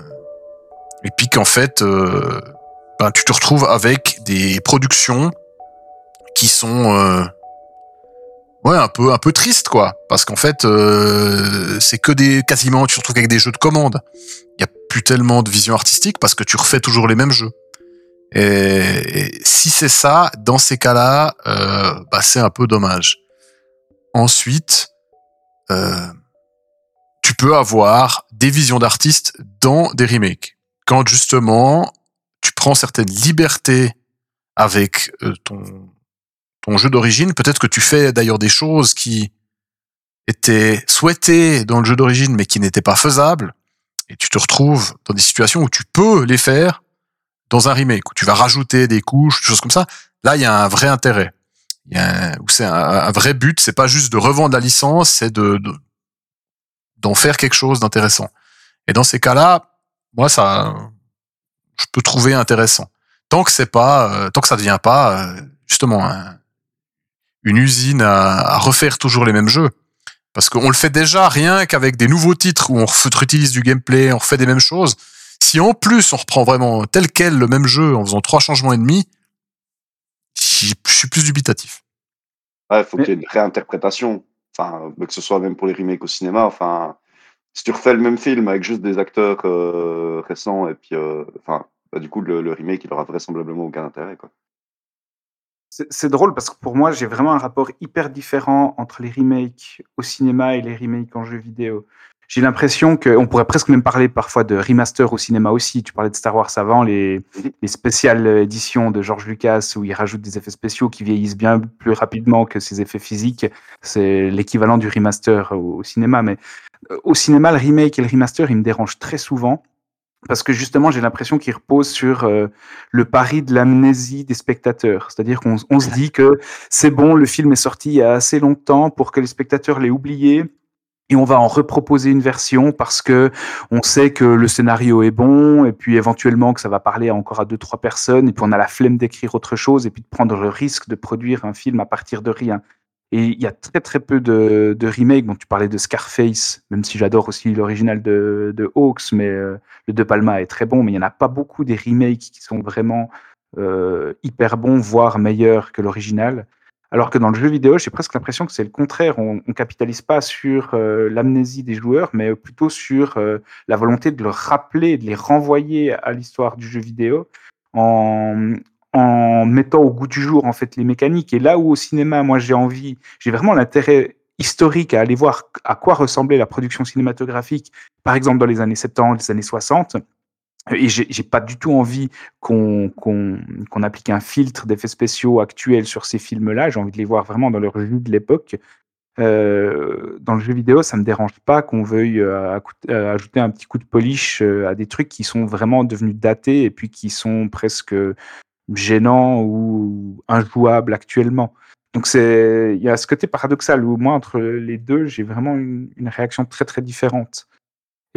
B: et puis qu'en fait, ben, tu te retrouves avec des productions qui sont un peu un quoi, parce qu'en fait c'est que des quasiment tu te retrouves avec des jeux de commande. Il y a plus tellement de vision artistique parce que tu refais toujours les mêmes jeux. Et, si c'est ça, dans ces cas-là, euh, bah, c'est un peu dommage. Ensuite, euh, tu peux avoir des visions d'artistes dans des remakes. Quand justement, tu prends certaines libertés avec euh, ton, ton jeu d'origine, peut-être que tu fais d'ailleurs des choses qui étaient souhaitées dans le jeu d'origine mais qui n'étaient pas faisables, et tu te retrouves dans des situations où tu peux les faire dans un remake, où tu vas rajouter des couches, des choses comme ça. Là, il y a un vrai intérêt. Il y a un- c'est un, vrai but, c'est pas juste de revendre la licence, c'est de, de- d'en faire quelque chose d'intéressant. Et dans ces cas-là, moi, ça, je peux trouver intéressant. Tant que c'est pas, euh, tant que ça devient pas euh, justement un- une usine à, à refaire toujours les mêmes jeux, parce qu'on le fait déjà rien qu'avec des nouveaux titres où on utilise du gameplay, on refait des mêmes choses. Si en plus on reprend vraiment tel quel le même jeu en faisant trois changements et demi, je suis plus dubitatif.
C: Ouais, faut
E: Mais-
C: qu'il y ait une réinterprétation. Enfin, que ce soit même pour les remakes au cinéma. Enfin, si tu refais le même film avec juste des acteurs euh, récents et puis, euh, enfin, bah, du coup, le, le remake, il aura vraisemblablement aucun intérêt, quoi.
E: C'est drôle parce que pour moi, j'ai vraiment un rapport hyper différent entre les remakes au cinéma et les remakes en jeu vidéo. J'ai l'impression qu'on pourrait presque même parler parfois de remaster au cinéma aussi. Tu parlais de Star Wars avant, les,
C: Mhm.
E: les spéciales éditions de George Lucas où il rajoute des effets spéciaux qui vieillissent bien plus rapidement que ses effets physiques. C'est l'équivalent du remaster au, au cinéma. Mais euh, au cinéma, le remake et le remaster, ils me dérangent très souvent parce que justement, j'ai l'impression qu'il repose sur euh, le pari de l'amnésie des spectateurs. C'est-à-dire qu'on on se dit que c'est bon, le film est sorti il y a assez longtemps pour que les spectateurs l'aient oublié. Et on va en reproposer une version parce que on sait que le scénario est bon et puis éventuellement que ça va parler encore à deux trois personnes et puis on a la flemme d'écrire autre chose et puis de prendre le risque de produire un film à partir de rien. Et il y a très très peu de, de remakes. Donc tu parlais de Scarface, même si j'adore aussi l'original de, de Hawks, mais euh, le De Palma est très bon, mais il n'y en a pas beaucoup des remakes qui sont vraiment euh, hyper bons, voire meilleurs que l'original. Alors que dans le jeu vidéo, j'ai presque l'impression que c'est le contraire. On ne capitalise pas sur euh, l'amnésie des joueurs, mais plutôt sur euh, la volonté de leur rappeler, de les renvoyer à l'histoire du jeu vidéo en, en mettant au goût du jour en fait les mécaniques. Et là où au cinéma, moi j'ai envie, j'ai vraiment l'intérêt historique à aller voir à quoi ressemblait la production cinématographique, par exemple dans les années 70, les années 60. Et j'ai pas du tout envie qu'on qu'on applique un filtre d'effets spéciaux actuels sur ces films-là. J'ai envie de les voir vraiment dans leur vue de l'époque. Euh, dans le jeu vidéo, ça me dérange pas qu'on veuille euh, euh, ajouter un petit coup de polish à des trucs qui sont vraiment devenus datés et puis qui sont presque gênants ou injouables actuellement. Donc c'est, il y a ce côté paradoxal où moi entre les deux, j'ai vraiment une réaction très très différente.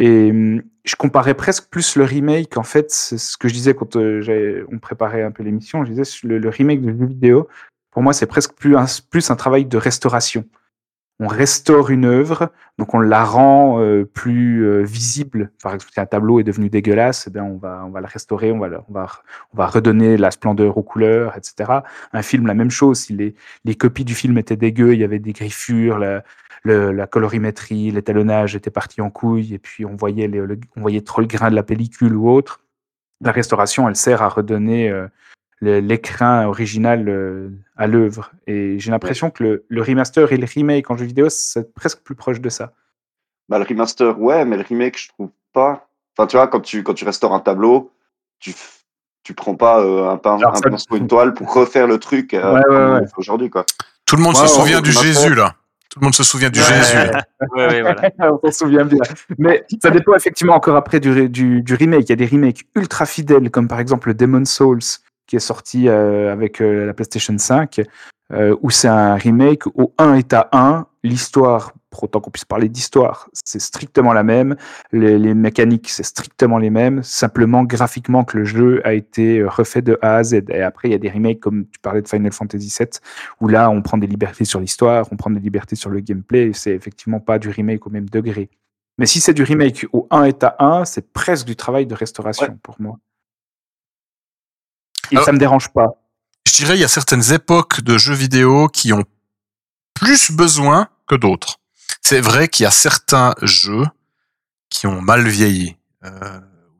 E: Et hum, je comparais presque plus le remake, en fait, c'est ce que je disais quand euh, on préparait un peu l'émission, je disais le, remake de jeu vidéo, pour moi, c'est presque plus un, plus un travail de restauration. On restaure une œuvre, donc on la rend euh, plus euh, visible. Par exemple, si un tableau est devenu dégueulasse, eh bien, on, va, on va le restaurer, on va, on, va, on va redonner la splendeur aux couleurs, etc. Un film, la même chose. Si les, les copies du film étaient dégueu, il y avait des griffures, la, le- la colorimétrie, l'étalonnage était parti en couille, et puis on voyait, les- le- on voyait trop le grain de la pellicule ou autre. La restauration, elle sert à redonner euh, l'écrin original euh, à l'œuvre. Et j'ai l'impression que le, le remaster et le remake en jeu vidéo, c'est presque plus proche de ça.
C: Bah, le remaster, ouais, mais le remake, je trouve pas. Enfin, tu vois, quand tu, quand tu restaures un tableau, tu, tu prends pas euh, un, pain,
E: Alors,
C: un
E: ça-
C: pinceau, une toile pour refaire le truc euh,
E: Ouais, ouais,
C: aujourd'hui, quoi.
B: Tout le monde
E: Ouais,
B: se souvient du Jésus, là. Tout le monde se souvient du
E: Ouais.
B: Jésus. là. *laughs*
D: Ouais, ouais, voilà. *laughs*
E: on s'en souvient bien. Mais ça dépend effectivement encore après du, du, du remake. Il y a des remakes ultra fidèles, comme par exemple le Demon Souls, qui est sorti euh, avec euh, la PlayStation 5, euh, où c'est un remake où 1 est à 1. L'histoire, pour autant qu'on puisse parler d'histoire, c'est strictement la même. Les, les mécaniques, c'est strictement les mêmes. Simplement, graphiquement, que le jeu a été euh, refait de A à Z. Et après, il y a des remakes, comme tu parlais de Final Fantasy VII, où là, on prend des libertés sur l'histoire, on prend des libertés sur le gameplay. C'est effectivement pas du remake au même degré. Mais si c'est du remake où 1 est à 1, c'est presque du travail de restauration pour moi. Et
B: Alors-
E: ça me dérange pas.
B: Je dirais, il y a certaines époques de jeux vidéo qui ont plus besoin que d'autres. C'est vrai qu'il y a certains jeux qui ont mal vieilli. Euh,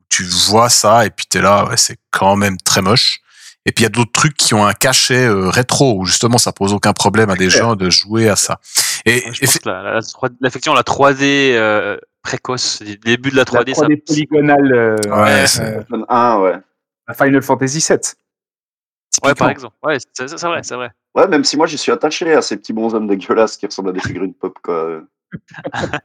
B: tu vois ça et puis t'es là, ouais, c'est quand même très moche. Et puis il y a d'autres trucs qui ont un cachet euh, rétro où justement ça pose aucun problème à des gens de jouer à ça. Et,
D: Je
B: et
D: pense que la, la, la 3D effectivement, la 3D euh, précoce, début de la 3D,
E: la
D: ça.
E: 3D polygonale euh,
B: Ouais,
E: euh,
B: c'est-
C: Donne Un, ouais.
E: Final Fantasy VII.
D: Ouais, par exemple. Ouais, c'est vrai, c'est vrai.
C: Ouais, même si moi, j'y suis attaché à ces petits bonshommes dégueulasses qui ressemblent à des figurines pop, quoi. *laughs*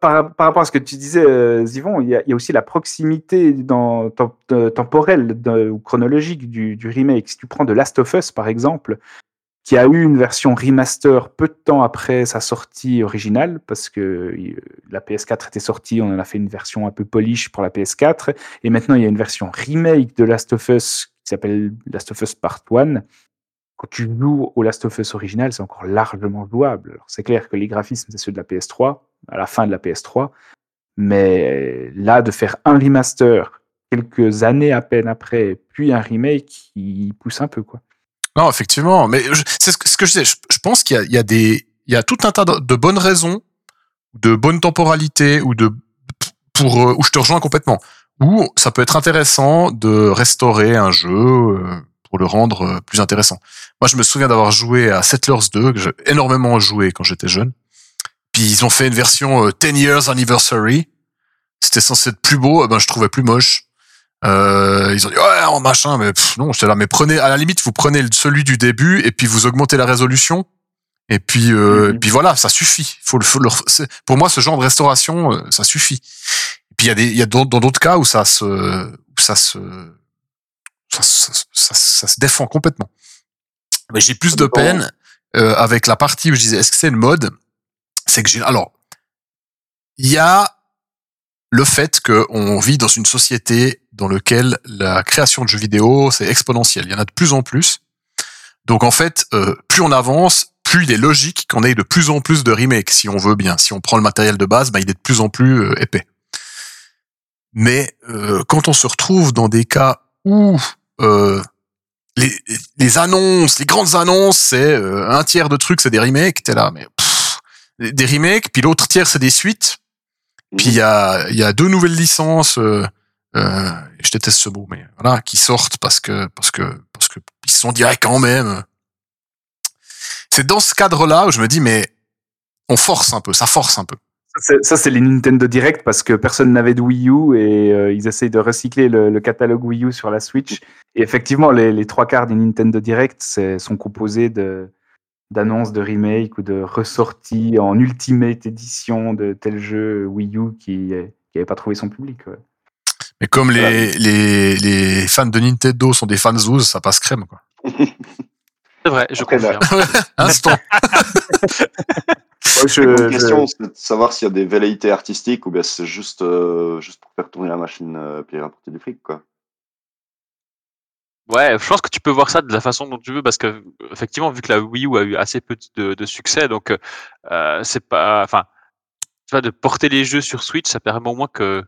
E: Par, par rapport à ce que tu disais, euh, Zivon, il y, a, aussi la proximité dans, euh, temporelle ou chronologique du, remake. Si tu prends de Last of Us, par exemple, qui a eu une version remaster peu de temps après sa sortie originale, parce que euh, la PS4 était sortie, on en a fait une version un peu polish pour la PS4, et maintenant il y a une version remake de Last of Us qui s'appelle Last of Us Part 1. Quand tu joues au Last of Us original, c'est encore largement jouable. C'est clair que les graphismes, c'est ceux de la PS3, à la fin de la PS3, mais là, de faire un remaster quelques années à peine après, puis un remake, il pousse un peu, quoi.
B: Non, effectivement, mais c'est ce que, je disais. Je, pense qu'il y a, tout un tas de, de bonnes raisons, de bonnes temporalités ou de pour euh, où je te rejoins complètement. Où ça peut être intéressant de restaurer un jeu euh, pour le rendre euh, plus intéressant. Moi, je me souviens d'avoir joué à Settlers 2, que j'ai énormément joué quand j'étais jeune. Puis ils ont fait une version euh, 10 Years Anniversary. C'était censé être plus beau, eh ben je trouvais plus moche. Euh, ils ont dit ouais en machin mais pff, non j'étais là mais prenez à la limite vous prenez celui du début et puis vous augmentez la résolution et puis euh,
E: Mhm.
B: et puis voilà ça suffit faut le, faut le- c'est- pour moi ce genre de restauration euh, ça suffit et puis il y a des il y a dans d'autres cas où ça se où ça se ça, ça, ça- ça se défend complètement mais j'ai plus de
C: dépend.
B: peine euh, avec la partie où je disais est-ce que c'est le mode? C'est que j'ai alors il y a le fait qu'on vit dans une société dans laquelle la création de jeux vidéo, c'est exponentiel. Il y en a de plus en plus. Donc en fait, euh, plus on avance, plus il est logique qu'on ait de plus en plus de remakes, si on veut bien. Si on prend le matériel de base, bah, il est de plus en plus euh, épais. Mais euh, quand on se retrouve dans des cas où euh, les, les annonces, les grandes annonces, c'est euh, un tiers de trucs, c'est des remakes, t'es là, mais pff, des remakes, puis l'autre tiers, c'est des suites. Puis il y a, y a deux nouvelles licences, euh, euh, je déteste ce mot, mais voilà, qui sortent parce que parce que parce que ils sont directs quand même. C'est dans ce cadre-là où je me dis mais on force un peu, ça force un peu.
E: Ça, c'est- les Nintendo Direct parce que personne n'avait de Wii U et euh, ils essayent de recycler le, le catalogue Wii U sur la Switch. Et effectivement, les, les trois quarts des Nintendo Direct sont composés de d'annonces de remake ou de ressorties en ultimate édition de tel jeu Wii U qui n'avait pas trouvé son public. ouais.
B: Mais comme les, les, les fans de Nintendo sont des fans zouz, ça passe crème quoi.
D: C'est vrai, je
C: Après,
D: confirme. *laughs*
B: Instant. *laughs*
E: Moi, je-
C: La
E: je-
C: question, c'est de savoir s'il y a des velléités artistiques ou bien c'est juste, euh, juste pour faire tourner la machine euh, puis rapporter du fric, quoi.
D: Ouais, je pense que tu peux voir ça de la façon dont tu veux parce que effectivement, vu que la Wii U a eu assez peu de, de succès, donc euh, c'est pas, enfin, tu vois, de porter les jeux sur Switch, ça permet au moins que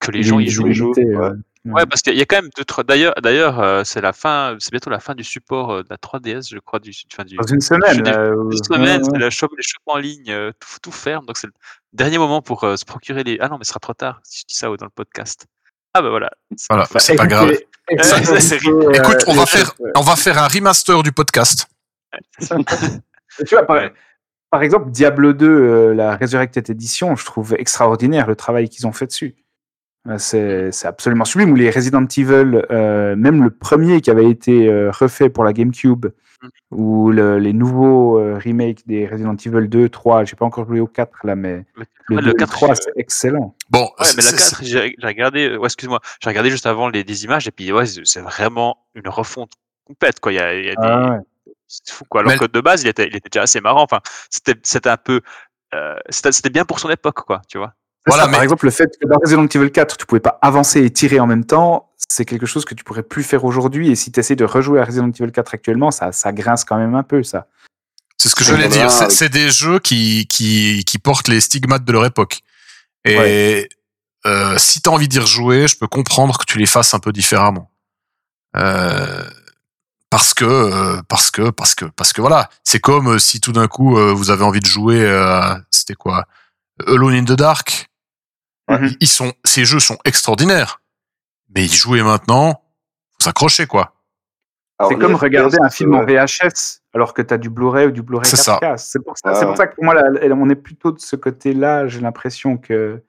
D: que les gens y jouent.
E: euh,
D: Ouais, parce qu'il y a quand même deux, trois. D'ailleurs, d'ailleurs, euh, c'est la fin, c'est bientôt la fin du support euh, de la 3DS, je crois, du, enfin, du
E: Dans une semaine.
D: des-
E: où-
D: une semaine,
E: ouais,
D: c'est
E: ouais.
D: le shop, les shops en ligne, euh, tout, tout ferme, donc c'est le dernier moment pour euh, se procurer les. Ah non, mais ce sera trop tard si je dis ça dans le podcast. Ah bah voilà. C'est
B: Voilà, c'est pas grave. *laughs*
D: Ça,
E: euh,
B: Écoute, on va faire, on va faire un remaster du podcast. *laughs*
E: Tu vois, par- Par exemple, Diablo 2, euh, la Resurrected Edition, je trouve extraordinaire le travail qu'ils ont fait dessus. C'est c'est absolument sublime. Ou les Resident Evil, euh, même le premier qui avait été euh, refait pour la GameCube,
D: Mhm.
E: ou le- les nouveaux euh, remakes des Resident Evil 2, 3, j'ai pas encore joué au 4 là, mais le,
D: ouais,
E: 2 et le
D: 4,
E: 3,
D: j'ai-
E: c'est excellent.
B: Bon,
D: Ouais,
B: c'est-
D: mais la
B: c'est-
D: 4, j'ai j'ai regardé, ouais, excuse-moi, j'ai regardé juste avant les, des images et puis ouais, c'est vraiment une refonte complète quoi. Il y a, il y a des,
E: Ah ouais.
D: c'est fou quoi. Alors
B: Mais-
D: que de base, il était, il était déjà assez marrant. Enfin, c'était, c'était un peu, euh, c'était, c'était bien pour son époque quoi, tu vois.
B: Voilà,
E: ça,
B: mais-
E: Par exemple, le fait que dans Resident Evil 4, tu pouvais pas avancer et tirer en même temps, c'est quelque chose que tu pourrais plus faire aujourd'hui. Et si tu essaies de rejouer à Resident Evil 4 actuellement, ça, ça grince quand même un peu, ça.
B: C'est ce que
C: C'est
B: j'allais dire.
C: voilà,
B: C'est
C: avec-
B: c'est des jeux qui, qui, qui portent les stigmates de leur époque. Et euh, si tu as envie d'y rejouer, je peux comprendre que tu les fasses un peu différemment. Euh, parce que euh, parce que parce que parce que voilà, c'est comme euh, si tout d'un coup euh, vous avez envie de jouer euh, c'était quoi Alone in the Dark. Ils- Ils sont ces jeux sont extraordinaires. Mais y jouer maintenant, faut s'accrocher quoi.
C: Alors,
E: C'est comme regarder un film en
C: ouais.
E: VHS alors que tu as du Blu-ray ou du Blu-ray
B: C'est ça.
E: 4K. C'est pour, ça- c'est pour ça que pour moi, là, on est plutôt de ce côté-là, j'ai l'impression que,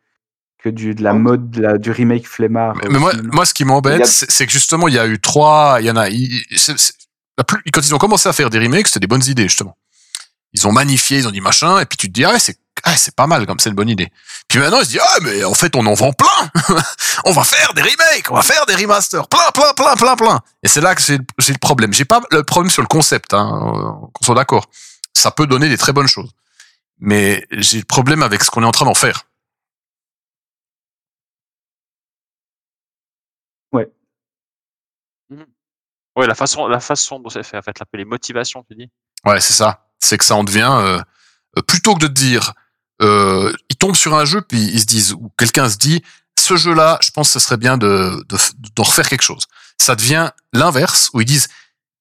E: que du, de la
C: Ouais.
E: mode de la- du remake flemmard.
B: Mais, moi, moi, ce qui m'embête,
C: a-
B: c'est c'est que justement, il y a eu trois. Il y en a. il- c'est- c'est- la plus- quand ils ont commencé à faire des remakes, c'était des bonnes idées justement. Ils ont magnifié, ils ont dit machin, et puis tu te dis ah ouais, c'est ah, c'est pas mal comme c'est une bonne idée. Puis maintenant, ils se disent ah mais en fait, on en vend plein. *laughs* on va faire des remakes, on va faire des remasters, plein, plein, plein, plein, plein. Et c'est là que j'ai le problème. J'ai pas le problème sur le concept, hein, qu'on soit d'accord. Ça peut donner des très bonnes choses, mais j'ai le problème avec ce qu'on est en train d'en faire.
D: Ouais, la façon, la façon dont c'est fait, en fait, la- les motivations, tu dis.
B: Ouais, c'est ça. C'est que ça en devient euh, euh, plutôt que de te dire, euh, ils tombent sur un jeu puis ils se disent ou quelqu'un se dit, ce jeu-là, je pense que ce serait bien de de- d'en refaire quelque chose. Ça devient l'inverse où ils disent,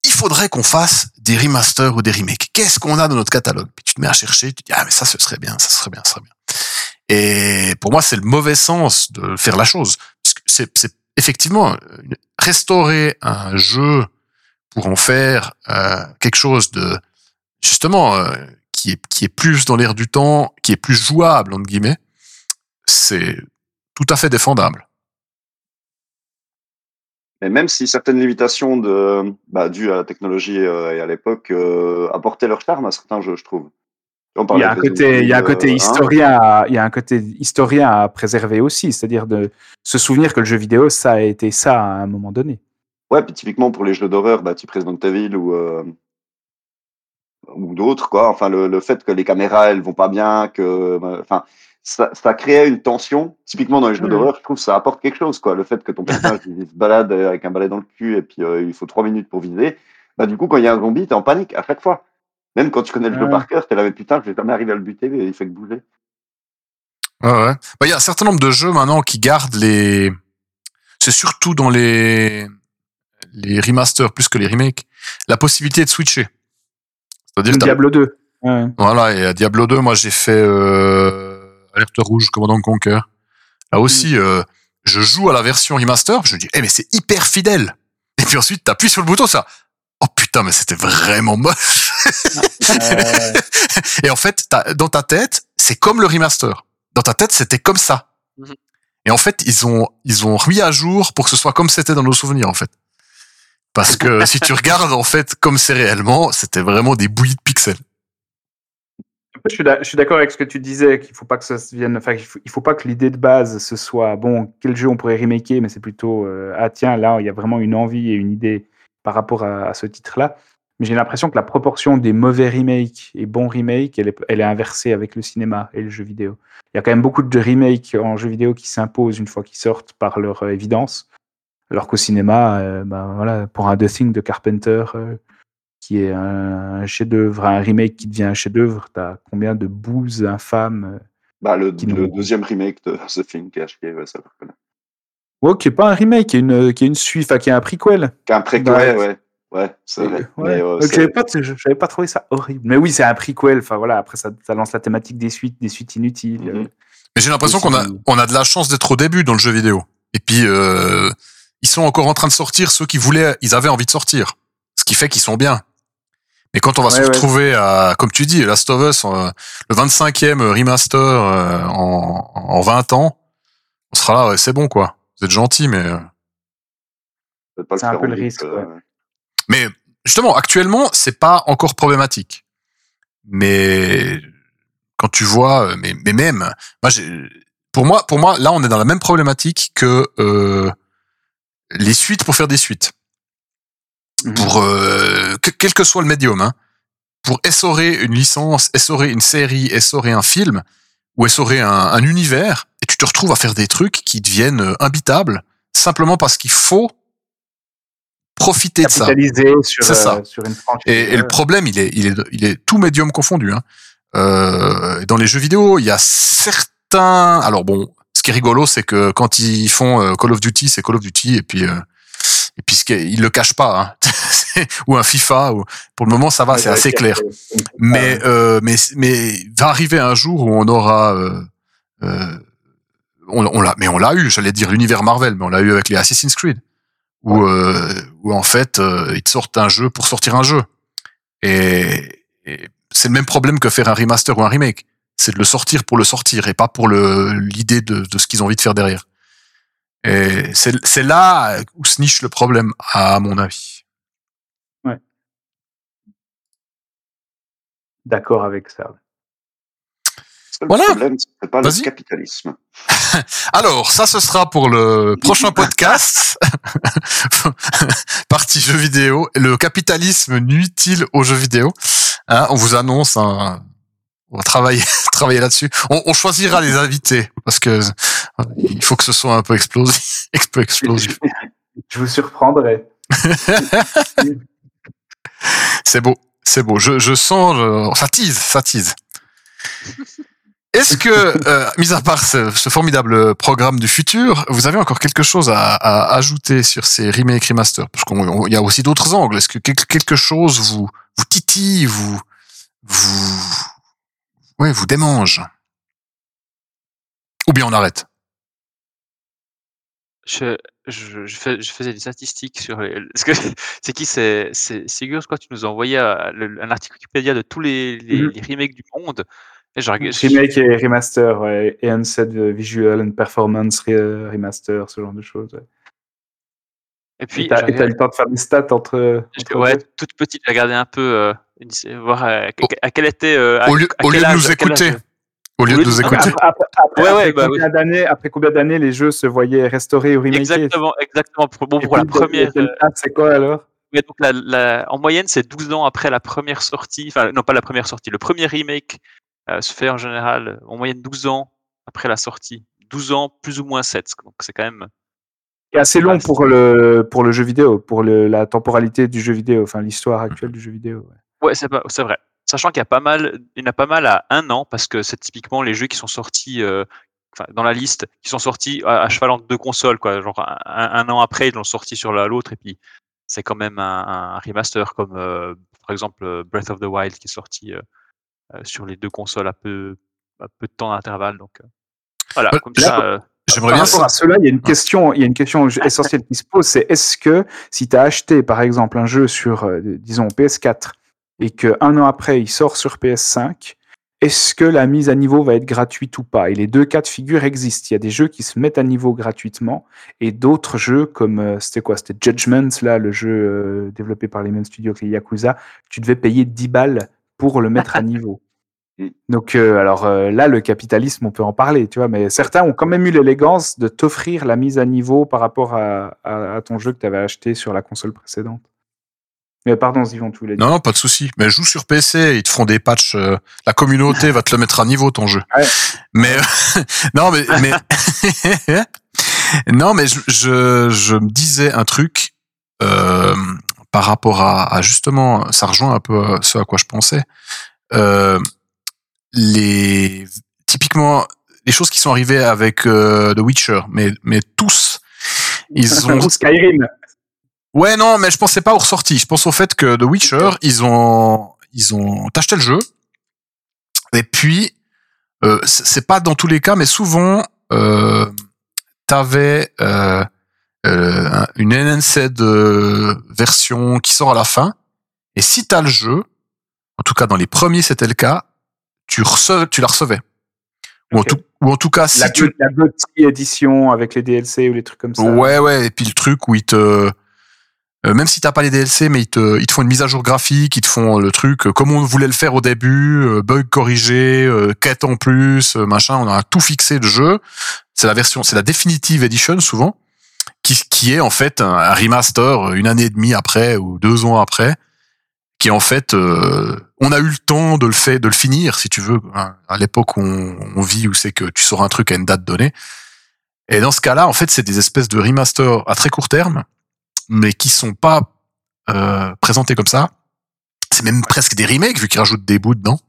B: il faudrait qu'on fasse des remasters ou des remakes. Qu'est-ce qu'on a dans notre catalogue? Puis tu te mets à chercher, tu te dis ah mais ça ce serait bien, ça serait bien, ça serait bien. Et pour moi, c'est le mauvais sens de faire la chose. C'est effectivement restaurer un jeu pour en faire euh, quelque chose de justement euh, qui est qui est plus dans l'air du temps, qui est plus jouable entre guillemets, c'est tout à fait défendable.
C: Et même si certaines limitations de, bah, dues à la technologie euh, et à l'époque euh, apportaient leur charme à certains jeux, je trouve. On
E: Il y a un côté, il y a un côté historien, à- il y a un côté historien à préserver aussi, c'est-à-dire de se souvenir que le jeu vidéo, ça a été ça à un moment donné.
C: Ouais, puis typiquement pour les jeux d'horreur, bah, type Resident Evil ou, euh, ou d'autres, quoi. Enfin, le, le fait que les caméras, elles vont pas bien, que, bah, enfin, ça, ça crée une tension. Typiquement dans les jeux
E: Mhm.
C: d'horreur, je trouve que ça apporte quelque chose, quoi. Le fait que ton personnage il se balade avec un balai dans le cul et puis euh, il faut trois minutes pour viser. Bah, du coup, quand il y a un zombie, t'es en panique à chaque fois. Même quand tu connais le jeu
E: Ouais.
C: par cœur, t'es là, mais putain, je vais jamais arriver à le buter, mais il fait que bouger.
B: Ouais, ouais. Bah, il y a un certain nombre de jeux maintenant qui gardent les. C'est surtout dans les les remasters plus que les remakes, la possibilité de switcher. C'est-à-dire
E: Le Diablo 2. Ouais.
B: Voilà, et à Diablo 2, moi j'ai fait euh, Alerte Rouge, Commandant Conquer. Là aussi, euh, je joue à la version remaster, je me dis, eh mais c'est hyper fidèle. Et puis ensuite, t'appuies sur le bouton, ça. Oh putain, mais c'était vraiment moche.
E: Euh, *laughs*
B: Et en fait, dans ta tête, c'est comme le remaster. Dans ta tête, c'était comme ça.
D: Mhm.
B: Et en fait, ils ont ils ont remis à jour pour que ce soit comme c'était dans nos souvenirs, en fait. Parce que si tu regardes en fait comme c'est réellement, c'était vraiment des bouillies de pixels.
E: Je suis d'accord avec ce que tu disais, qu'il faut pas que ça vienne. Enfin, il faut, pas que l'idée de base ce soit bon, quel jeu on pourrait remaker, mais c'est plutôt euh, ah tiens là il y a vraiment une envie et une idée par rapport à, ce titre-là. Mais j'ai l'impression que la proportion des mauvais remakes et bons remakes, elle est, elle est inversée avec le cinéma et le jeu vidéo. Il y a quand même beaucoup de remakes en jeu vidéo qui s'imposent une fois qu'ils sortent par leur euh, évidence, alors qu'au cinéma, euh, ben voilà, pour un The Thing de Carpenter. euh, qui est un chef-d'œuvre, un remake qui devient un chef-d'œuvre, t'as combien de bouses infâmes euh,
C: Bah, le,
E: Qui
C: le
E: nous-
C: deuxième remake de *laughs* The Thing qui a chié, ouais, ça je reconnais.
E: Ouais, qui est pas un remake, qui est une, qui est une suite, qui est un prequel.
C: Qui a un préquel,
E: Bah,
C: ouais, ouais. Ouais, c'est vrai.
E: Ouais.
C: Euh,
E: j'avais pas, j'avais pas trouvé ça horrible. Mais oui, c'est un prequel. Enfin voilà, après ça, ça lance la thématique des suites, des suites inutiles.
C: Mhm.
E: euh.
B: Mais j'ai l'impression qu'on a, on a de la chance d'être au début dans le jeu vidéo. Et puis, euh, ils sont encore en train de sortir ceux qui voulaient, ils avaient envie de sortir. Ce qui fait qu'ils sont bien. Mais quand on va se
E: ouais.
B: retrouver à, comme tu dis, Last of Us, euh, le 25e remaster euh, en, en 20 ans, on sera là, ouais, c'est bon quoi. Vous êtes gentil, mais euh,
E: C'est un peu le risque,
C: euh,
B: mais justement actuellement c'est pas encore problématique. Mais quand tu vois, mais, mais même, moi j'ai, pour moi, pour moi, là on est dans la même problématique que euh, les suites pour faire des suites.
E: Mhm.
B: pour euh, que- quel que soit le médium, hein, pour essorer une licence, essorer une série, essorer un film ou essorer un, un univers, et tu te retrouves à faire des trucs qui deviennent euh, imbitables simplement parce qu'il faut profiter de ça.
E: Capitaliser sur,
B: C'est ça.
E: euh, sur une franchise.
B: Et, et le problème, il est, il est, il est tout médium confondu. Hein. Euh, dans les jeux vidéo, il y a certains. Alors bon, ce qui est rigolo, c'est que quand ils font euh, Call of Duty, c'est Call of Duty, et puis euh, et puis ils le cachent pas. Hein. *laughs* ou un FIFA. Ou... Pour le moment, ça va, c'est assez clair. Mais euh, mais mais va arriver un jour où on aura. Euh, euh, on, on l'a, mais on l'a eu. J'allais dire l'univers Marvel, mais on l'a eu avec les Assassin's Creed, où euh, où en fait euh, ils te sortent un jeu pour sortir un jeu. Et, et c'est le même problème que faire un remaster ou un remake. C'est de le sortir pour le sortir et pas pour le l'idée de, de ce qu'ils ont envie de faire derrière. Et c'est c'est là où se niche le problème, à mon avis.
E: D'accord avec ça.
C: Que
B: Voilà.
C: Le problème, c'est pas le
B: Vas-y.
C: capitalisme. *laughs*
B: Alors, ça, ce sera pour le *laughs* prochain podcast. *laughs* Partie jeux vidéo. Le capitalisme nuit-il aux jeux vidéo? Hein, On vous annonce un... On va travailler, *laughs* travailler là-dessus. On, on choisira les invités parce que il faut que ce soit un peu explosif. *laughs* un peu explosif.
E: Je vous surprendrai. *laughs*
B: C'est beau, c'est beau. Je, je sens, le- ça tease, ça tease. Est-ce que, euh, mis à part ce, ce formidable programme du futur, vous avez encore quelque chose à, à ajouter sur ces remakes remaster Parce qu'il y a aussi d'autres angles. Est-ce que quelque, quelque chose vous vous titille, vous vous ouais, vous démange Ou bien on arrête
D: Je, je, je, fais- je faisais des statistiques sur les. Est-ce que *laughs* c'est qui C'est c'est Sigurd, je crois que tu nous as envoyé euh, un article Wikipédia de tous les, les,
E: Mhm.
D: les remakes du monde. Et je,
E: Remake et remaster, ouais. Et Unset Visual and Performance re- Remaster, ce genre de choses. Ouais.
D: et puis,
E: et t'as eu le temps de faire des stats entre.
D: Ouais, toute petite, j'ai regardé un peu, euh, voir euh, à, à quel était. euh, à-
B: Au lieu,
D: à
B: au de nous écouter, au lieu de nous écouter.
E: Après, après- après-
D: Ouais, ouais,
E: après
D: bah
E: combien d'années, après combien d'années les jeux se voyaient restaurés ou remakés
D: Exactement, exactement. Pour, bon,
E: Et
D: pour la première.
E: delta, c'est quoi alors?
D: donc la, la- en moyenne, c'est 12 ans après la première sortie. Enfin, non, pas la première sortie. Le premier remake euh, se fait en général euh, en moyenne 12 ans après la sortie. 12 ans, plus ou moins 7. Donc c'est quand même.
E: C'est assez long pour le, pour le jeu vidéo, pour le, la temporalité du jeu vidéo, enfin l'histoire actuelle du jeu vidéo. ouais.
D: Ouais, c'est pas- c'est vrai. Sachant qu'il y a pas mal, il y en a pas mal à un an parce que c'est typiquement les jeux qui sont sortis euh, enfin, dans la liste, qui sont sortis à, à cheval entre deux consoles, quoi. Genre un, un an après, ils l'ont sorti sur la- l'autre et puis c'est quand même un, un remaster comme euh, par exemple euh, Breath of the Wild qui est sorti euh, euh, sur les deux consoles à peu, à peu de temps d'intervalle. Donc euh, voilà, comme
B: là,
D: ça. euh,
B: J'aimerais
E: Par
B: bien.
E: rapport à cela, il y a une question, il y a une question *laughs* essentielle qui se pose, c'est est-ce que si tu as acheté par exemple un jeu sur, euh, disons, PS4 et que un an après il sort sur PS5, est-ce que la mise à niveau va être gratuite ou pas? Et les deux cas de figure existent. Il y a des jeux qui se mettent à niveau gratuitement et d'autres jeux comme euh, c'était quoi? C'était Judgment, là, le jeu euh, développé par les mêmes studios que les Yakuza. Tu devais payer 10 balles pour le mettre à niveau. *laughs*
C: Mm.
E: Donc, euh, alors là, le capitalisme, on peut en parler, tu vois, mais certains ont quand même eu l'élégance de t'offrir la mise à niveau par rapport à, à- à ton jeu que tu avais acheté sur la console précédente. Mais pardon, Yvon, tu voulais dire.
B: Non, non, pas de souci. Mais joue sur PC, ils te feront des patchs. euh, la communauté *laughs* va te le mettre à niveau ton jeu.
E: Ouais.
B: Mais euh, *laughs* non, mais mais *laughs* non, mais je, je je me disais un truc euh, par rapport à, à justement, ça rejoint un peu ce à quoi je pensais. Euh, les typiquement les choses qui sont arrivées avec euh, The Witcher, mais mais tous ils ont
E: Skyrim.
B: Ouais, non, mais je pensais pas aux ressorties. Je pense au fait que The Witcher, ils ont, ils ont acheté le jeu. Et puis, euh, c'est pas dans tous les cas, mais souvent, euh, t'avais euh, euh, un- une NNC de version qui sort à la fin. Et si t'as le jeu, en tout cas dans les premiers c'était le cas, tu, tu la recevais. Ou, en tout, ou en tout cas, si
E: la,
B: tu...
E: La édition avec les DLC ou les trucs comme ça.
B: Ouais, ouais, et puis le truc où ils te... euh, même si t'as pas les DLC, mais ils te, ils te font une mise à jour graphique, ils te font le truc euh, comme on voulait le faire au début, euh, bug corrigé, euh, quête en plus, euh, machin, on a tout fixé de jeu. C'est la version, c'est la Definitive Edition souvent, qui, qui est en fait un, remaster euh, une année et demie après ou deux ans après, qui en fait, euh, on a eu le temps de le faire, de le finir, si tu veux, hein, à l'époque où on, on vit, où c'est que tu sors un truc à une date donnée. Et dans ce cas-là, en fait, c'est des espèces de remasters à très court terme, mais qui sont pas euh, présentés comme ça. C'est même presque des remakes vu qu'ils rajoutent des bouts dedans.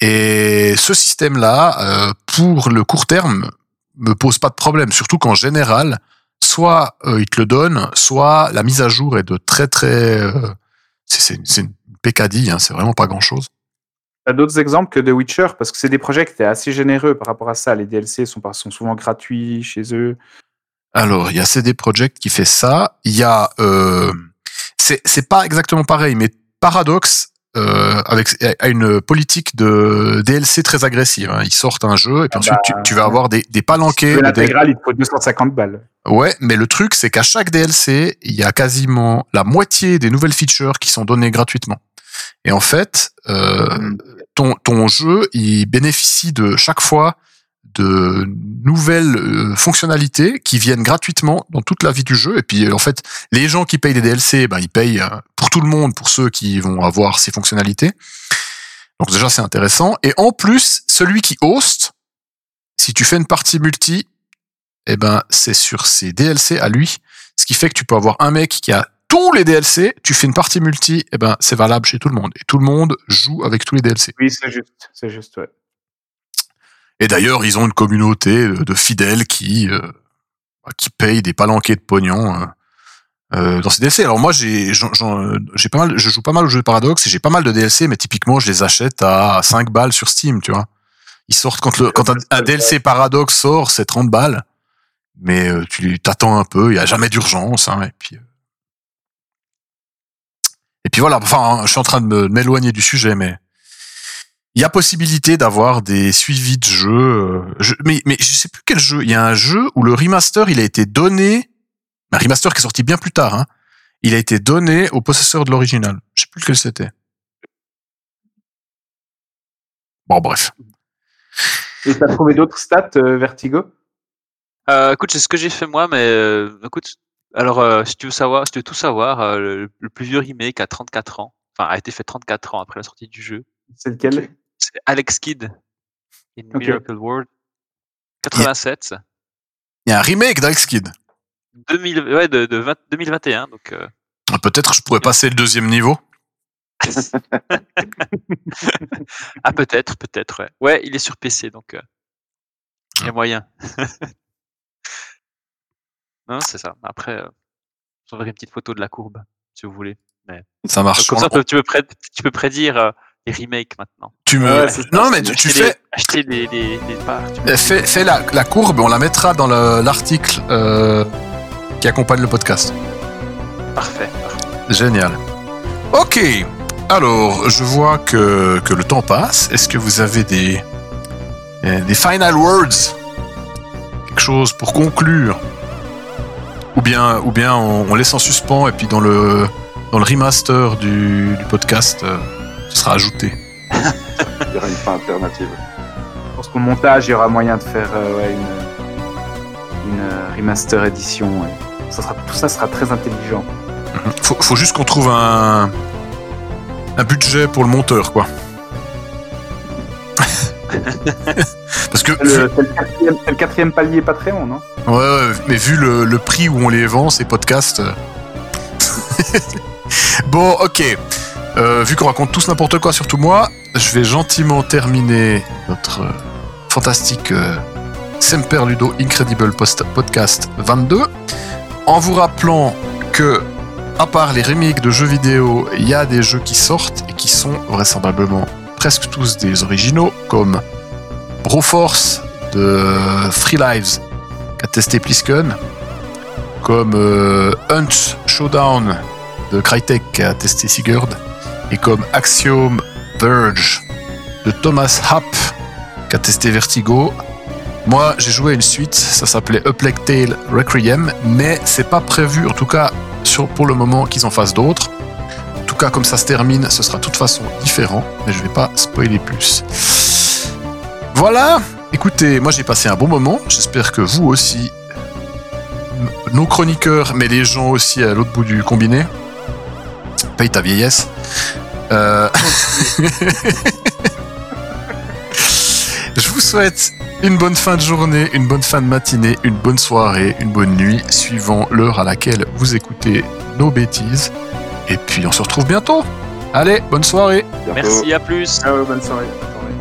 B: Et ce système-là, euh, pour le court terme, me pose pas de problème. Surtout qu'en général, soit euh, ils te le donnent, soit la mise à jour est de très très. euh, c'est c'est une pécadille, hein, c'est vraiment pas grand-chose.
E: T'as d'autres exemples que The Witcher? Parce que c'est des projets qui étaient assez généreux par rapport à ça. Les DLC sont souvent gratuits chez eux.
B: Alors, il y a CD Projekt qui fait ça. Il y a, euh, c'est c'est pas exactement pareil, mais Paradox euh, avec a une politique de DLC très agressive. hein. Ils sortent un jeu et puis
E: Ah
B: ensuite
E: bah,
B: tu, tu vas avoir des, des
E: Si
B: palanquets. DL-
E: l'intégrale, il te faut 250 balles.
B: Ouais, mais le truc c'est qu'à chaque DLC, il y a quasiment la moitié des nouvelles features qui sont données gratuitement. Et en fait, euh,
E: Mm.
B: ton, ton jeu, il bénéficie de chaque fois de nouvelles euh, fonctionnalités qui viennent gratuitement dans toute la vie du jeu. Et puis, euh, en fait, les gens qui payent des DLC, ben, ils payent euh, pour tout le monde, pour ceux qui vont avoir ces fonctionnalités. Donc déjà, c'est intéressant. Et en plus, celui qui host, si tu fais une partie multi, eh ben, c'est sur ses DLC à lui. Ce qui fait que tu peux avoir un mec qui a tous les DLC, tu fais une partie multi, eh ben, c'est valable chez tout le monde. Et tout le monde joue avec tous les DLC.
E: Oui, c'est juste. C'est juste, ouais.
B: Et d'ailleurs, ils ont une communauté de, fidèles qui euh, qui payent des palanquets de pognon euh, euh, dans ces DLC. Alors moi, j'ai j'ai pas mal, je joue pas mal au jeu Paradox et j'ai pas mal de DLC, mais typiquement, je les achète à 5 balles sur Steam, tu vois. Ils sortent quand un, DLC Paradox sort, c'est 30 balles, mais euh, tu t'attends un peu, il y a jamais d'urgence, hein, et puis. Et puis voilà, enfin, je suis en train de m'éloigner du sujet, mais il y a possibilité d'avoir des suivis de jeux. euh, je- mais, mais je sais plus quel jeu. Il y a un jeu où le remaster, il a été donné. Un remaster qui est sorti bien plus tard. Hein, il a été donné au possesseur de l'original. Je sais plus lequel c'était. Bon, bref.
E: Et t'as trouvé d'autres stats, euh, Vertigo?
D: Euh, écoute, c'est ce que j'ai fait moi, mais euh, écoute, alors euh, si tu veux savoir, si tu veux tout savoir, euh, le, le plus vieux remake a 34 ans, enfin a été fait 34 ans après la sortie du jeu.
E: C'est lequel?
D: C'est Alex Kidd in. Miracle World 87,
B: Il y a un remake d'Alex Kidd.
D: 2000, ouais, de, de 20 2021, donc euh,
B: Peut-être je pourrais passer le deuxième niveau. *laughs*
D: ah peut-être, peut-être, ouais. Ouais, il est sur PC, donc euh, il y a moyen. *laughs* non, c'est ça. Après, euh, j'enverrai une petite photo de la courbe, si vous voulez.
B: Ça marche.
D: Donc, comme ça,
B: On-
D: tu peux, pré- tu peux prédire les remakes maintenant.
B: tu me.
E: Ouais,
B: non, mais tu, fais.
D: des- acheter des, des, des parts.
B: Fais, fais la, la courbe, on la mettra dans le- l'article euh, qui accompagne le podcast.
D: Parfait. parfait.
B: Génial. Ok. Alors, je vois que, que le temps passe. Est-ce que vous avez des, euh, des final words? Quelque chose pour conclure? Ou bien, ou bien on, on laisse en suspens et puis dans le, dans le remaster du, du podcast, euh, ce sera ajouté. *laughs*
C: Il y aura une fin alternative.
E: Je pense qu'au montage, il y aura moyen de faire euh, ouais, une, une euh, remaster édition. ouais. Ça sera, tout ça sera très intelligent.
B: Faut, faut juste qu'on trouve un, un budget pour le monteur, quoi. *laughs* Parce que
E: C'est le, le le quatrième palier Patreon, non?
B: Ouais, ouais, mais vu le, le prix où on les vend, ces podcasts. euh. *laughs* bon, ok. Euh, vu qu'on raconte tous n'importe quoi, surtout moi, je vais gentiment terminer notre euh, fantastique euh, Semper Ludo Incredible Post- Podcast 22 en vous rappelant que, à part les remakes de jeux vidéo, il y a des jeux qui sortent et qui sont vraisemblablement presque tous des originaux, comme Broforce de Free Lives qu'a testé Plisken, comme Hunt Showdown de Crytek qui a testé Sigurd, et comme Axiom Verge de Thomas Happ, qui a testé Vertigo. Moi, j'ai joué à une suite, ça s'appelait Plague Tale Requiem, mais c'est pas prévu, en tout cas pour le moment, qu'ils en fassent d'autres. En tout cas, comme ça se termine, ce sera de toute façon différent, mais je vais pas spoiler plus. Voilà, écoutez, moi j'ai passé un bon moment, j'espère que vous aussi, nos chroniqueurs, mais les gens aussi à l'autre bout du combiné, paye ta vieillesse. Euh, *laughs* Je vous souhaite une bonne fin de journée, une bonne fin de matinée, une bonne soirée, une bonne nuit, suivant l'heure à laquelle vous écoutez nos bêtises. Et puis on se retrouve bientôt. Allez, bonne soirée.
C: Bientôt.
D: Merci, à plus.
E: Ah ouais, bonne soirée. Bonne.